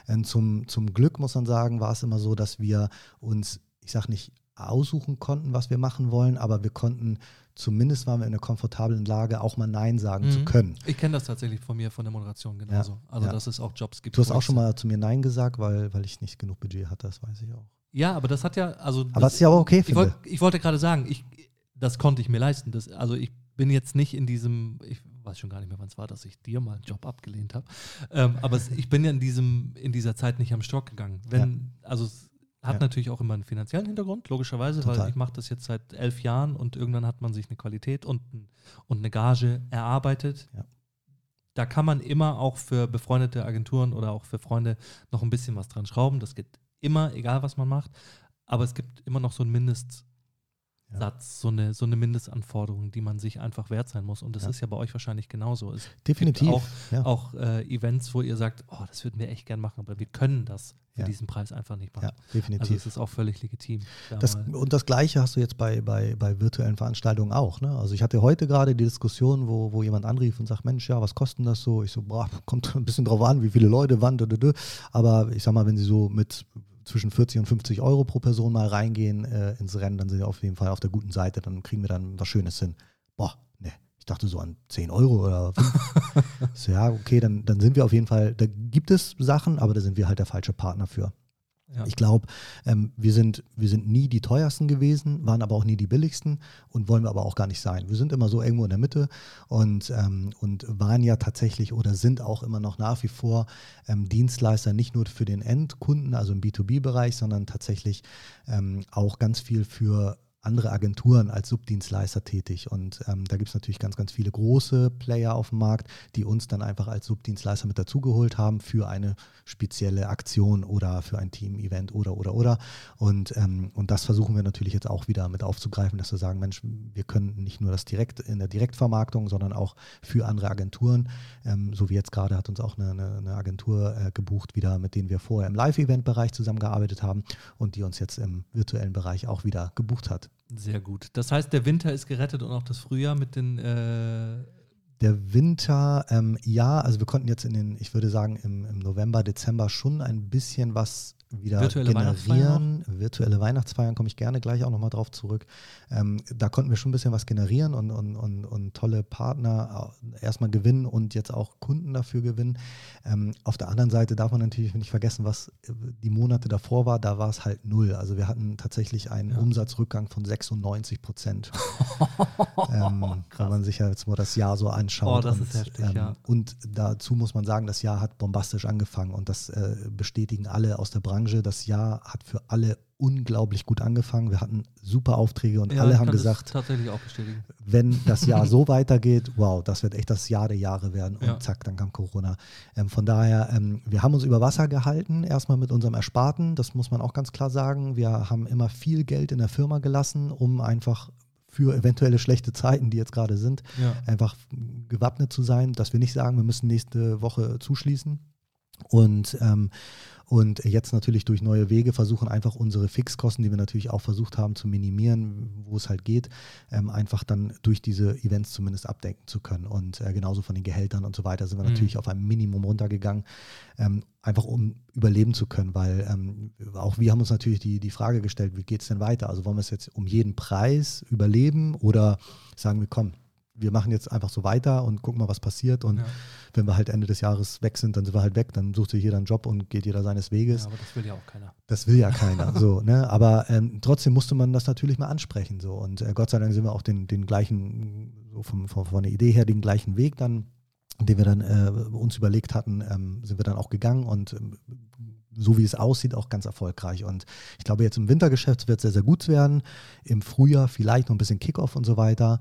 ähm, zum, zum Glück muss man sagen, war es immer so, dass wir uns, ich sage nicht aussuchen konnten, was wir machen wollen, aber wir konnten, zumindest waren wir in einer komfortablen Lage, auch mal Nein sagen zu Mhm. können. Ich kenne das tatsächlich von mir, von der Moderation genauso. also, ja. dass es auch Jobs gibt. Du hast auch schon mal zu mir Nein gesagt, weil, weil ich nicht genug Budget hatte, das weiß ich auch. Ja, aber das hat ja, also. Aber das, was ich aber okay ich, wollt, ich wollte gerade sagen, ich, das konnte ich mir leisten. Das, also ich bin jetzt nicht in diesem, ich weiß schon gar nicht mehr, wann es war, dass ich dir mal einen Job abgelehnt habe. Ähm, aber es, ich bin ja in diesem, in dieser Zeit nicht am Stock gegangen. Wenn, also es hat Ja. natürlich auch immer einen finanziellen Hintergrund, logischerweise, weil Total. ich mache das jetzt seit elf Jahren und irgendwann hat man sich eine Qualität und, und eine Gage erarbeitet. Ja. Da kann man immer auch für befreundete Agenturen oder auch für Freunde noch ein bisschen was dran schrauben. Das geht immer, egal was man macht. Aber es gibt immer noch so einen Mindestsatz, Ja. so, eine, so eine Mindestanforderung, die man sich einfach wert sein muss. Und das Ja. ist ja bei euch wahrscheinlich genauso. Es Definitiv. Auch, ja. auch äh, Events, wo ihr sagt, oh, das würden wir echt gern machen, aber wir können das für Ja. diesen Preis einfach nicht machen. ja, Also definitiv. es ist auch völlig legitim. da Das, und das Gleiche hast du jetzt bei, bei, bei virtuellen Veranstaltungen auch. Ne? Also ich hatte heute gerade die Diskussion, wo, wo jemand anrief und sagt, Mensch, ja, was kostet das so? Ich so, boah, kommt ein bisschen drauf an, wie viele Leute, wann, dü, dü, dü. aber ich sag mal, wenn sie so mit zwischen 40 und 50 Euro pro Person mal reingehen äh, ins Rennen, dann sind sie auf jeden Fall auf der guten Seite, dann kriegen wir dann was Schönes hin. Boah, ne, ich dachte so an 10 Euro oder 5. Ich so, ja, okay, dann, dann sind wir auf jeden Fall, da gibt es Sachen, aber da sind wir halt der falsche Partner für. Ja. Ich glaube, ähm, wir, sind, wir sind nie die teuersten gewesen, waren aber auch nie die billigsten und wollen wir aber auch gar nicht sein. Wir sind immer so irgendwo in der Mitte und, ähm, und waren ja tatsächlich oder sind auch immer noch nach wie vor ähm, Dienstleister, nicht nur für den Endkunden, also im B2B-Bereich, sondern tatsächlich ähm, auch ganz viel für andere Agenturen als Subdienstleister tätig. Und ähm, da gibt es natürlich ganz, ganz viele große Player auf dem Markt, die uns dann einfach als Subdienstleister mit dazugeholt haben für eine spezielle Aktion oder für ein Team-Event oder, oder, oder. Und, ähm, und das versuchen wir natürlich jetzt auch wieder mit aufzugreifen, dass wir sagen, Mensch, wir können nicht nur das direkt in der Direktvermarktung, sondern auch für andere Agenturen. Ähm, so wie jetzt gerade hat uns auch eine, eine, eine Agentur äh, gebucht, wieder, mit denen wir vorher im Live-Event-Bereich zusammengearbeitet haben und die uns jetzt im virtuellen Bereich auch wieder gebucht hat. Sehr gut. Das heißt, der Winter ist gerettet und auch das Frühjahr mit den äh, Der Winter, ähm, ja, also wir konnten jetzt in den, ich würde sagen, im, im November, Dezember schon ein bisschen was wieder Virtuelle generieren. Virtuelle Weihnachtsfeiern komme ich gerne gleich auch nochmal drauf zurück. Ähm, da konnten wir schon ein bisschen was generieren und, und, und, und tolle Partner erstmal gewinnen und jetzt auch Kunden dafür gewinnen. Ähm, auf der anderen Seite darf man natürlich nicht vergessen, was äh, die Monate davor war, da war es halt null. Also wir hatten tatsächlich einen Ja. Umsatzrückgang von 96 Prozent. ähm, wenn man sich ja jetzt mal das Jahr so anschaut. Oh, das und, ist heftig, ähm, ja. Und dazu muss man sagen, das Jahr hat bombastisch angefangen und das äh, bestätigen alle aus der Branche. Das Jahr hat für alle unglaublich gut angefangen. Wir hatten super Aufträge und ja, alle haben gesagt, wenn das Jahr so weitergeht, wow, das wird echt das Jahr der Jahre werden. Und Ja. zack, dann kam Corona. Ähm, von daher, ähm, wir haben uns über Wasser gehalten, erstmal mit unserem Ersparten, das muss man auch ganz klar sagen. Wir haben immer viel Geld in der Firma gelassen, um einfach für eventuelle schlechte Zeiten, die jetzt gerade sind, Ja. einfach gewappnet zu sein, dass wir nicht sagen, wir müssen nächste Woche zuschließen. Und, ähm, und jetzt natürlich durch neue Wege versuchen, einfach unsere Fixkosten, die wir natürlich auch versucht haben zu minimieren, wo es halt geht, ähm, einfach dann durch diese Events zumindest abdecken zu können. Und äh, genauso von den Gehältern und so weiter sind wir Mhm. natürlich auf ein Minimum runtergegangen, ähm, einfach um überleben zu können, weil ähm, auch wir haben uns natürlich die, die Frage gestellt, wie geht es denn weiter? Also wollen wir es jetzt um jeden Preis überleben oder sagen wir, komm, wir machen jetzt einfach so weiter und gucken mal, was passiert. Und Ja. wenn wir halt Ende des Jahres weg sind, dann sind wir halt weg. Dann sucht sich jeder einen Job und geht jeder seines Weges. ja, aber das will ja auch keiner. Das will ja keiner. so, ne? Aber ähm, trotzdem musste man das natürlich mal ansprechen. So. Und äh, Gott sei Dank sind wir auch den, den gleichen, so vom, vom, von der Idee her, den gleichen Weg dann, den wir dann äh, uns überlegt hatten, ähm, sind wir dann auch gegangen und ähm, so wie es aussieht, auch ganz erfolgreich. Und ich glaube, jetzt im Wintergeschäft wird es sehr, sehr gut werden. Im Frühjahr vielleicht noch ein bisschen Kickoff und so weiter.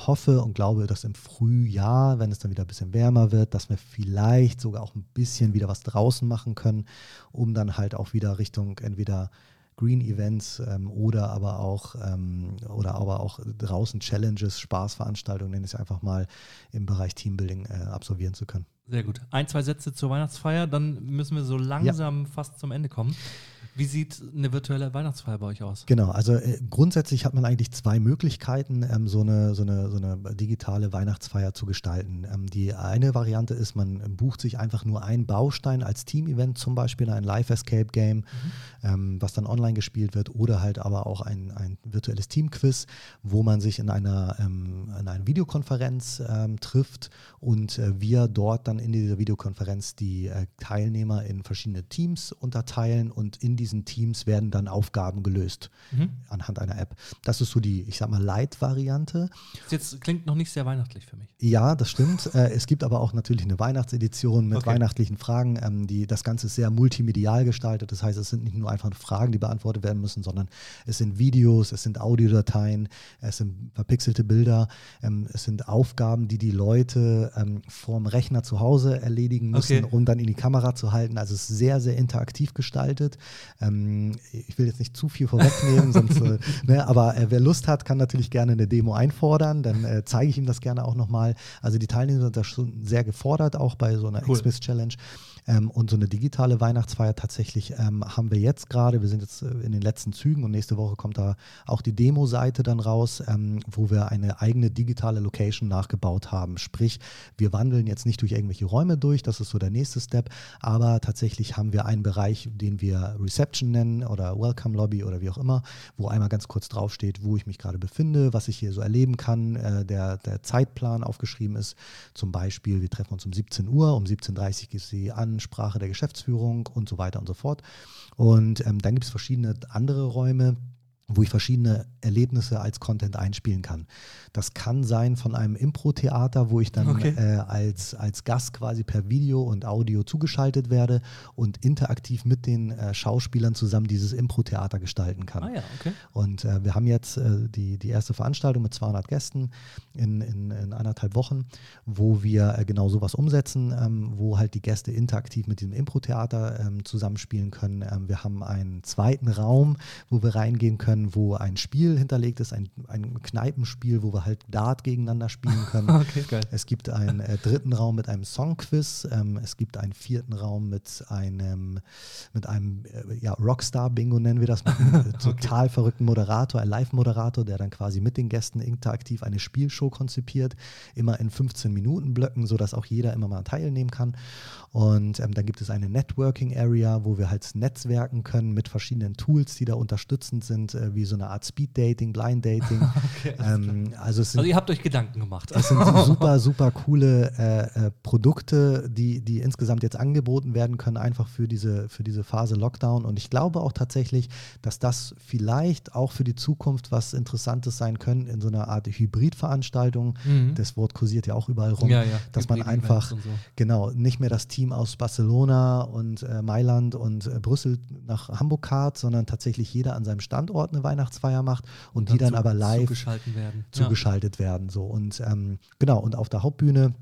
Ich hoffe und glaube, dass im Frühjahr, wenn es dann wieder ein bisschen wärmer wird, dass wir vielleicht sogar auch ein bisschen wieder was draußen machen können, um dann halt auch wieder Richtung entweder Green Events ähm, oder aber auch ähm, oder aber auch draußen Challenges, Spaßveranstaltungen, nenne ich es einfach mal, im Bereich Teambuilding äh, absolvieren zu können. Sehr gut. Ein, zwei Sätze zur Weihnachtsfeier, dann müssen wir so langsam fast zum Ende kommen. Wie sieht eine virtuelle Weihnachtsfeier bei euch aus? Genau, also äh, grundsätzlich hat man eigentlich zwei Möglichkeiten, ähm, so, eine, so, eine, so eine digitale Weihnachtsfeier zu gestalten. Ähm, die eine Variante ist, man bucht sich einfach nur einen Baustein als Team-Event, zum Beispiel ein Live-Escape-Game, ähm, was dann online gespielt wird, oder halt aber auch ein, ein virtuelles Team-Quiz, wo man sich in einer, ähm, in einer Videokonferenz ähm, trifft und äh, wir dort dann in dieser Videokonferenz die äh, Teilnehmer in verschiedene Teams unterteilen und in diesen Teams werden dann Aufgaben gelöst Mhm. anhand einer App. Das ist so die, ich sag mal, Light-Variante. Jetzt klingt noch nicht sehr weihnachtlich für mich. Ja, das stimmt. Äh, es gibt aber auch natürlich eine Weihnachtsedition mit Okay. weihnachtlichen Fragen. Ähm, die, das Ganze ist sehr multimedial gestaltet. Das heißt, es sind nicht nur einfach Fragen, die beantwortet werden müssen, sondern es sind Videos, es sind Audiodateien, es sind verpixelte Bilder, ähm, es sind Aufgaben, die die Leute ähm, vorm Rechner zu Hause erledigen müssen, Okay. um dann in die Kamera zu halten. Also es ist sehr, sehr interaktiv gestaltet. Ähm, ich will jetzt nicht zu viel vorwegnehmen, sonst, äh, ne, aber äh, wer Lust hat, kann natürlich gerne eine Demo einfordern. Dann äh, zeige ich ihm das gerne auch nochmal. Also die Teilnehmer sind da schon sehr gefordert, auch bei so einer Cool. Xmas Challenge. Ähm, und so eine digitale Weihnachtsfeier tatsächlich ähm, haben wir jetzt gerade. Wir sind jetzt äh, in den letzten Zügen und nächste Woche kommt da auch die Demo-Seite dann raus, ähm, wo wir eine eigene digitale Location nachgebaut haben. Sprich, wir wandeln jetzt nicht durch irgendwelche Räume durch, das ist so der nächste Step, aber tatsächlich haben wir einen Bereich, den wir Reception nennen oder Welcome Lobby oder wie auch immer, wo einmal ganz kurz draufsteht, wo ich mich gerade befinde, was ich hier so erleben kann, äh, der, der Zeitplan aufgeschrieben ist. Zum Beispiel, wir treffen uns um 17 Uhr, um 17.30 Uhr gibt die Ansprache der Geschäftsführung und so weiter und so fort. Und ähm, dann gibt es verschiedene andere Räume, wo ich verschiedene Erlebnisse als Content einspielen kann. Das kann sein von einem Impro-Theater, wo ich dann Okay. äh, als, als Gast quasi per Video und Audio zugeschaltet werde und interaktiv mit den äh, Schauspielern zusammen dieses Impro-Theater gestalten kann. Ah ja, okay. Und äh, wir haben jetzt äh, die, die erste Veranstaltung mit 200 Gästen in, in, in anderthalb Wochen, wo wir äh, genau sowas umsetzen, ähm, wo halt die Gäste interaktiv mit diesem Impro-Theater ähm, zusammenspielen können. Ähm, wir haben einen zweiten Raum, wo wir reingehen können, wo ein Spiel hinterlegt ist, ein, ein Kneipenspiel, wo wir halt Dart gegeneinander spielen können. Okay, geil. Es gibt einen äh, dritten Raum mit einem Songquiz. Ähm, es gibt einen vierten Raum mit einem, mit einem äh, ja, Rockstar-Bingo nennen wir das, mit einem äh, total verrückten Moderator, ein Live-Moderator, der dann quasi mit den Gästen interaktiv eine Spielshow konzipiert, immer in 15 Minuten Blöcken, sodass auch jeder immer mal teilnehmen kann. Und ähm, dann gibt es eine Networking-Area, wo wir halt netzwerken können mit verschiedenen Tools, die da unterstützend sind, äh, wie so eine Art Speed-Dating, Blind-Dating. Okay, alles ähm, also es sind Also ihr habt euch Gedanken gemacht. das sind super, super coole äh, äh, Produkte, die, die insgesamt jetzt angeboten werden können, einfach für diese, für diese Phase Lockdown. Und ich glaube auch tatsächlich, dass das vielleicht auch für die Zukunft was Interessantes sein können in so einer Art Hybridveranstaltung. Mhm. Das Wort kursiert ja auch überall rum, Ja, ja, dass man Hybrid-Events einfach so. genau nicht mehr das Team aus Barcelona und äh, Mailand und äh, Brüssel nach Hamburg karrt, sondern tatsächlich jeder an seinem Standort eine Weihnachtsfeier macht und, die dann zu- aber live zugeschalten werden. zugeschaltet werden. So. Und ähm, genau, und auf der Hauptbühne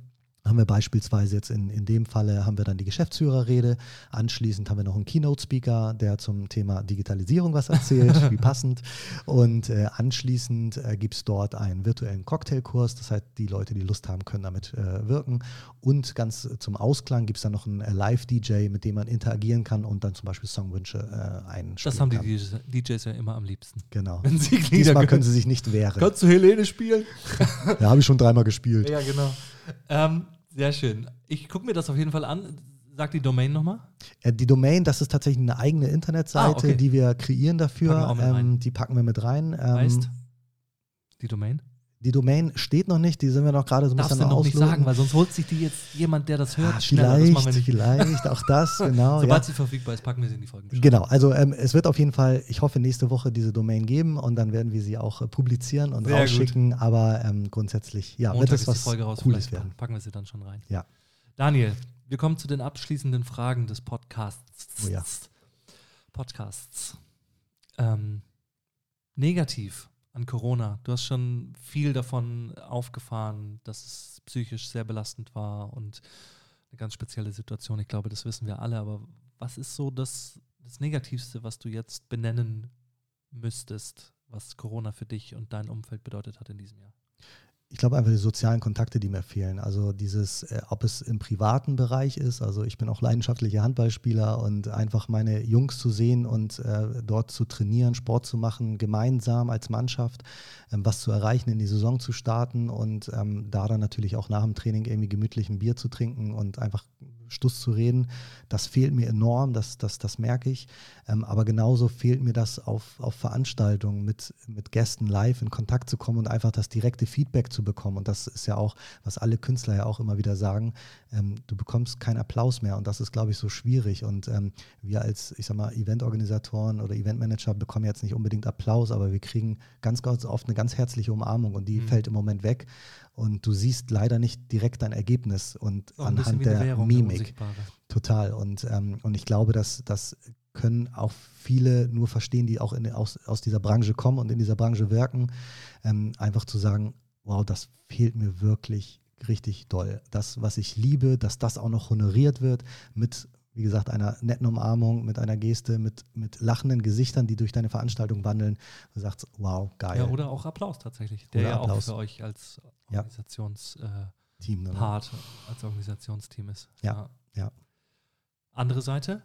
haben wir beispielsweise jetzt in, in dem Falle haben wir dann die Geschäftsführerrede. Anschließend haben wir noch einen Keynote-Speaker, der zum Thema Digitalisierung was erzählt, wie passend. Und äh, anschließend äh, gibt es dort einen virtuellen Cocktailkurs. Das heißt, die Leute, die Lust haben, können damit äh, wirken. Und ganz zum Ausklang gibt es dann noch einen äh, Live-DJ, mit dem man interagieren kann und dann zum Beispiel Songwünsche äh, einspielen Das haben kann. die DJs ja immer am liebsten. Genau. Wenn sie Lieder Diesmal können. können sie sich nicht wehren. Kannst du Helene spielen? Ja, habe ich schon dreimal gespielt. Ja, genau. Ähm, sehr schön. Ich gucke mir das auf jeden Fall an. Sag die Domain nochmal. Äh, Die Domain, das ist tatsächlich eine eigene Internetseite, Ah, okay. die wir kreieren dafür. Packen wir ähm, die packen wir mit rein. Ähm, Heißt die Domain? Die Domain steht noch nicht, die sind wir noch gerade so ein Darfst bisschen du noch nicht Ausloten. sagen, weil sonst holt sich die jetzt jemand, der das hört, ah, schneller. Das machen wir vielleicht, nicht. vielleicht, auch das, genau. Sobald ja. sie verfügbar ist, packen wir sie in die Folgen. Genau, also ähm, es wird auf jeden Fall, ich hoffe, nächste Woche diese Domain geben und dann werden wir sie auch äh, publizieren und Sehr rausschicken. Aber ähm, grundsätzlich, ja, Montag wird es was die Folge raus, Cooles werden. packen wir sie dann schon rein. Ja. Daniel, wir kommen zu den abschließenden Fragen des Podcasts. Oh ja. Podcasts. Ähm, negativ an Corona. Du hast schon viel davon aufgefahren, dass es psychisch sehr belastend war und eine ganz spezielle Situation. Ich glaube, das wissen wir alle. Aber was ist so das, das Negativste, was du jetzt benennen müsstest, was Corona für dich und dein Umfeld bedeutet hat in diesem Jahr? Ich glaube einfach die sozialen Kontakte, die mir fehlen. Also dieses, äh, ob es im privaten Bereich ist, also ich bin auch leidenschaftlicher Handballspieler und einfach meine Jungs zu sehen und äh, dort zu trainieren, Sport zu machen, gemeinsam als Mannschaft, ähm, was zu erreichen, in die Saison zu starten und ähm, da dann natürlich auch nach dem Training irgendwie gemütlich ein Bier zu trinken und einfach Stuss zu reden, das fehlt mir enorm, das, das, das merke ich. Ähm, aber genauso fehlt mir das auf, auf Veranstaltungen mit, mit Gästen live in Kontakt zu kommen und einfach das direkte Feedback zu bekommen. Und das ist ja auch, was alle Künstler ja auch immer wieder sagen, ähm, du bekommst keinen Applaus mehr. Und das ist, glaube ich, so schwierig. Und ähm, wir als, ich sag mal, Eventorganisatoren oder Eventmanager bekommen jetzt nicht unbedingt Applaus, aber wir kriegen ganz, ganz oft eine ganz herzliche Umarmung und die Mhm. fällt im Moment weg. Und du siehst leider nicht direkt dein Ergebnis und bisschen anhand der Währung, Mimik. Total. Und, ähm, und ich glaube, dass das können auch viele nur verstehen, die auch in, aus, aus dieser Branche kommen und in dieser Branche wirken, ähm, einfach zu sagen, wow, das fehlt mir wirklich richtig doll. Das, was ich liebe, dass das auch noch honoriert wird mit, wie gesagt, einer netten Umarmung, mit einer Geste, mit, mit lachenden Gesichtern, die durch deine Veranstaltung wandeln. Du sagst, wow, geil. Ja, oder auch Applaus tatsächlich, der Oder ja Applaus. auch für euch als. Organisationspart, äh, Part, als Organisationsteam ist. Ja, ja. Andere Seite?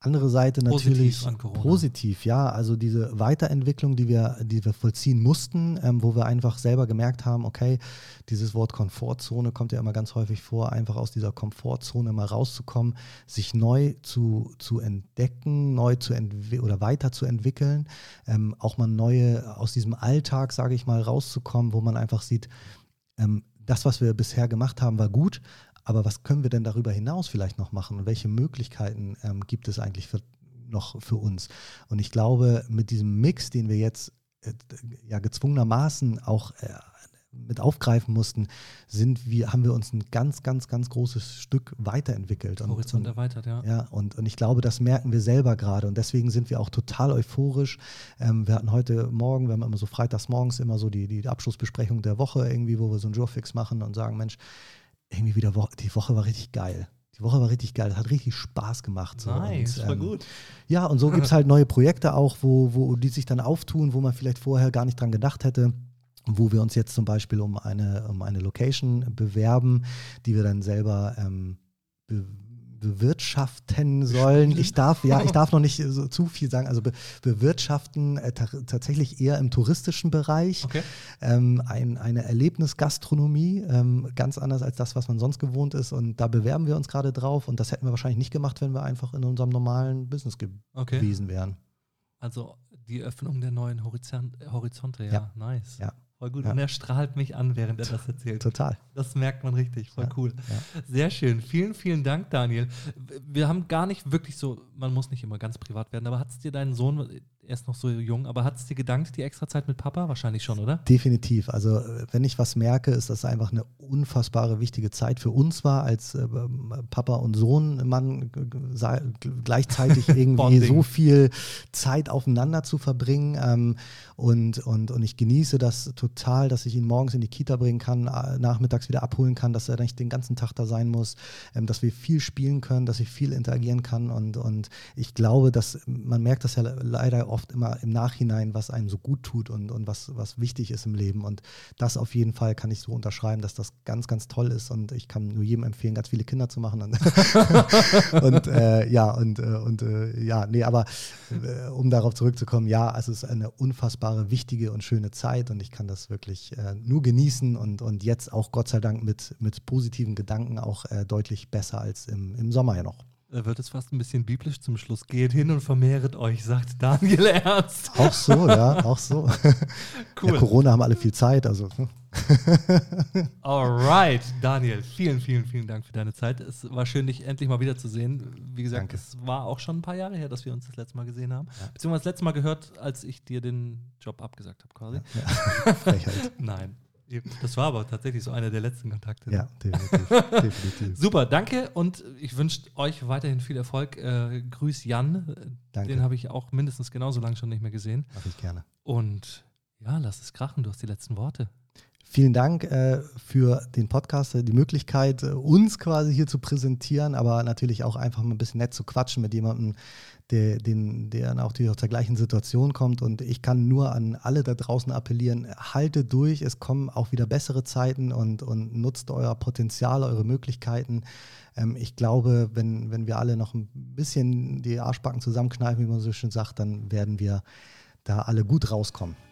Andere Seite Positiv natürlich an Corona. positiv, ja. Also diese Weiterentwicklung, die wir, die wir vollziehen mussten, ähm, wo wir einfach selber gemerkt haben, okay, dieses Wort Komfortzone kommt ja immer ganz häufig vor, einfach aus dieser Komfortzone mal rauszukommen, sich neu zu, zu entdecken, neu zu oder weiterzuentwickeln, ähm, auch mal neue aus diesem Alltag, sage ich mal, rauszukommen, wo man einfach sieht, ähm, das, was wir bisher gemacht haben, war gut, aber was können wir denn darüber hinaus vielleicht noch machen und welche Möglichkeiten ähm, gibt es eigentlich für, noch für uns? Und ich glaube, mit diesem Mix, den wir jetzt äh, ja gezwungenermaßen auch äh, mit aufgreifen mussten, sind wir, haben wir uns ein ganz, ganz, ganz großes Stück weiterentwickelt. Und, Horizont und, erweitert, ja. ja, und, und ich glaube, das merken wir selber gerade und deswegen sind wir auch total euphorisch. Ähm, wir hatten heute Morgen, wir haben immer so freitags morgens immer so die, die Abschlussbesprechung der Woche irgendwie, wo wir so einen Jurfix machen und sagen, Mensch, irgendwie wieder, Wo die Woche war richtig geil. Die Woche war richtig geil, es hat richtig Spaß gemacht. So. Nice, und, ähm, gut. Ja, und so gibt es halt neue Projekte auch, wo, wo die sich dann auftun, wo man vielleicht vorher gar nicht dran gedacht hätte wo wir uns jetzt zum Beispiel um eine, um eine Location bewerben, die wir dann selber ähm, be bewirtschaften sollen. Ich darf, ja, ich darf noch nicht so zu viel sagen, also be bewirtschaften äh, ta tatsächlich eher im touristischen Bereich. Okay. Ähm, ein, eine Erlebnisgastronomie, ähm, ganz anders als das, was man sonst gewohnt ist. Und da bewerben wir uns gerade drauf. Und das hätten wir wahrscheinlich nicht gemacht, wenn wir einfach in unserem normalen Business ge Okay. gewesen wären. Also die Öffnung der neuen Horizont Horizonte, ja. Ja. Nice. Ja. Voll gut. Ja. Und er strahlt mich an, während er das erzählt. Total. Das merkt man richtig. Voll Ja. cool. Ja. Sehr schön. Vielen, vielen Dank, Daniel. Wir haben gar nicht wirklich so, man muss nicht immer ganz privat werden, aber hat es dir deinen Sohn er ist noch so jung, aber hat es dir gedankt, die extra Zeit mit Papa? Wahrscheinlich schon, oder? Definitiv. Also äh, wenn ich was merke, ist das einfach eine unfassbare wichtige Zeit für uns war, als äh, Papa und Sohn, man gleichzeitig irgendwie so viel Zeit aufeinander zu verbringen. Ähm, und, und, und ich genieße das total, dass ich ihn morgens in die Kita bringen kann, äh, nachmittags wieder abholen kann, dass er nicht den ganzen Tag da sein muss, ähm, dass wir viel spielen können, dass ich viel interagieren kann. Und, und ich glaube, dass man merkt das ja leider oft immer im Nachhinein, was einem so gut tut und, und was, was wichtig ist im Leben. Und das auf jeden Fall kann ich so unterschreiben, dass das ganz, ganz toll ist. Und ich kann nur jedem empfehlen, ganz viele Kinder zu machen. Und, und äh, ja, und, äh, und äh, ja, nee, aber äh, um darauf zurückzukommen, ja, es ist eine unfassbare, wichtige und schöne Zeit und ich kann das wirklich äh, nur genießen und, und jetzt auch Gott sei Dank mit, mit positiven Gedanken auch äh, deutlich besser als im, im Sommer ja noch. Da wird es fast ein bisschen biblisch zum Schluss. Geht hin und vermehret euch, sagt Daniel Ernst. Auch so, ja, auch so. Cool. Ja, Corona haben alle viel Zeit, also. Alright, Daniel, vielen, vielen, vielen Dank für deine Zeit. Es war schön, dich endlich mal wiederzusehen. Wie gesagt, Danke. es war auch schon ein paar Jahre her, dass wir uns das letzte Mal gesehen haben. Ja. Beziehungsweise das letzte Mal gehört, als ich dir den Job abgesagt habe, quasi. Ja. Ja. Nein. Das war aber tatsächlich so einer der letzten Kontakte. Ja, definitiv. definitiv. Super, danke und ich wünsche euch weiterhin viel Erfolg. Äh, grüß Jan. Danke. Den habe ich auch mindestens genauso lange schon nicht mehr gesehen. Mache ich gerne. Und ja, lass es krachen. Du hast die letzten Worte. Vielen Dank äh, für den Podcast, äh, die Möglichkeit, äh, uns quasi hier zu präsentieren, aber natürlich auch einfach mal ein bisschen nett zu quatschen mit jemandem, der, den, der natürlich aus der gleichen Situation kommt. Und ich kann nur an alle da draußen appellieren, haltet durch, es kommen auch wieder bessere Zeiten und, und nutzt euer Potenzial, eure Möglichkeiten. Ähm, ich glaube, wenn, wenn wir alle noch ein bisschen die Arschbacken zusammenkneifen, wie man so schön sagt, dann werden wir da alle gut rauskommen.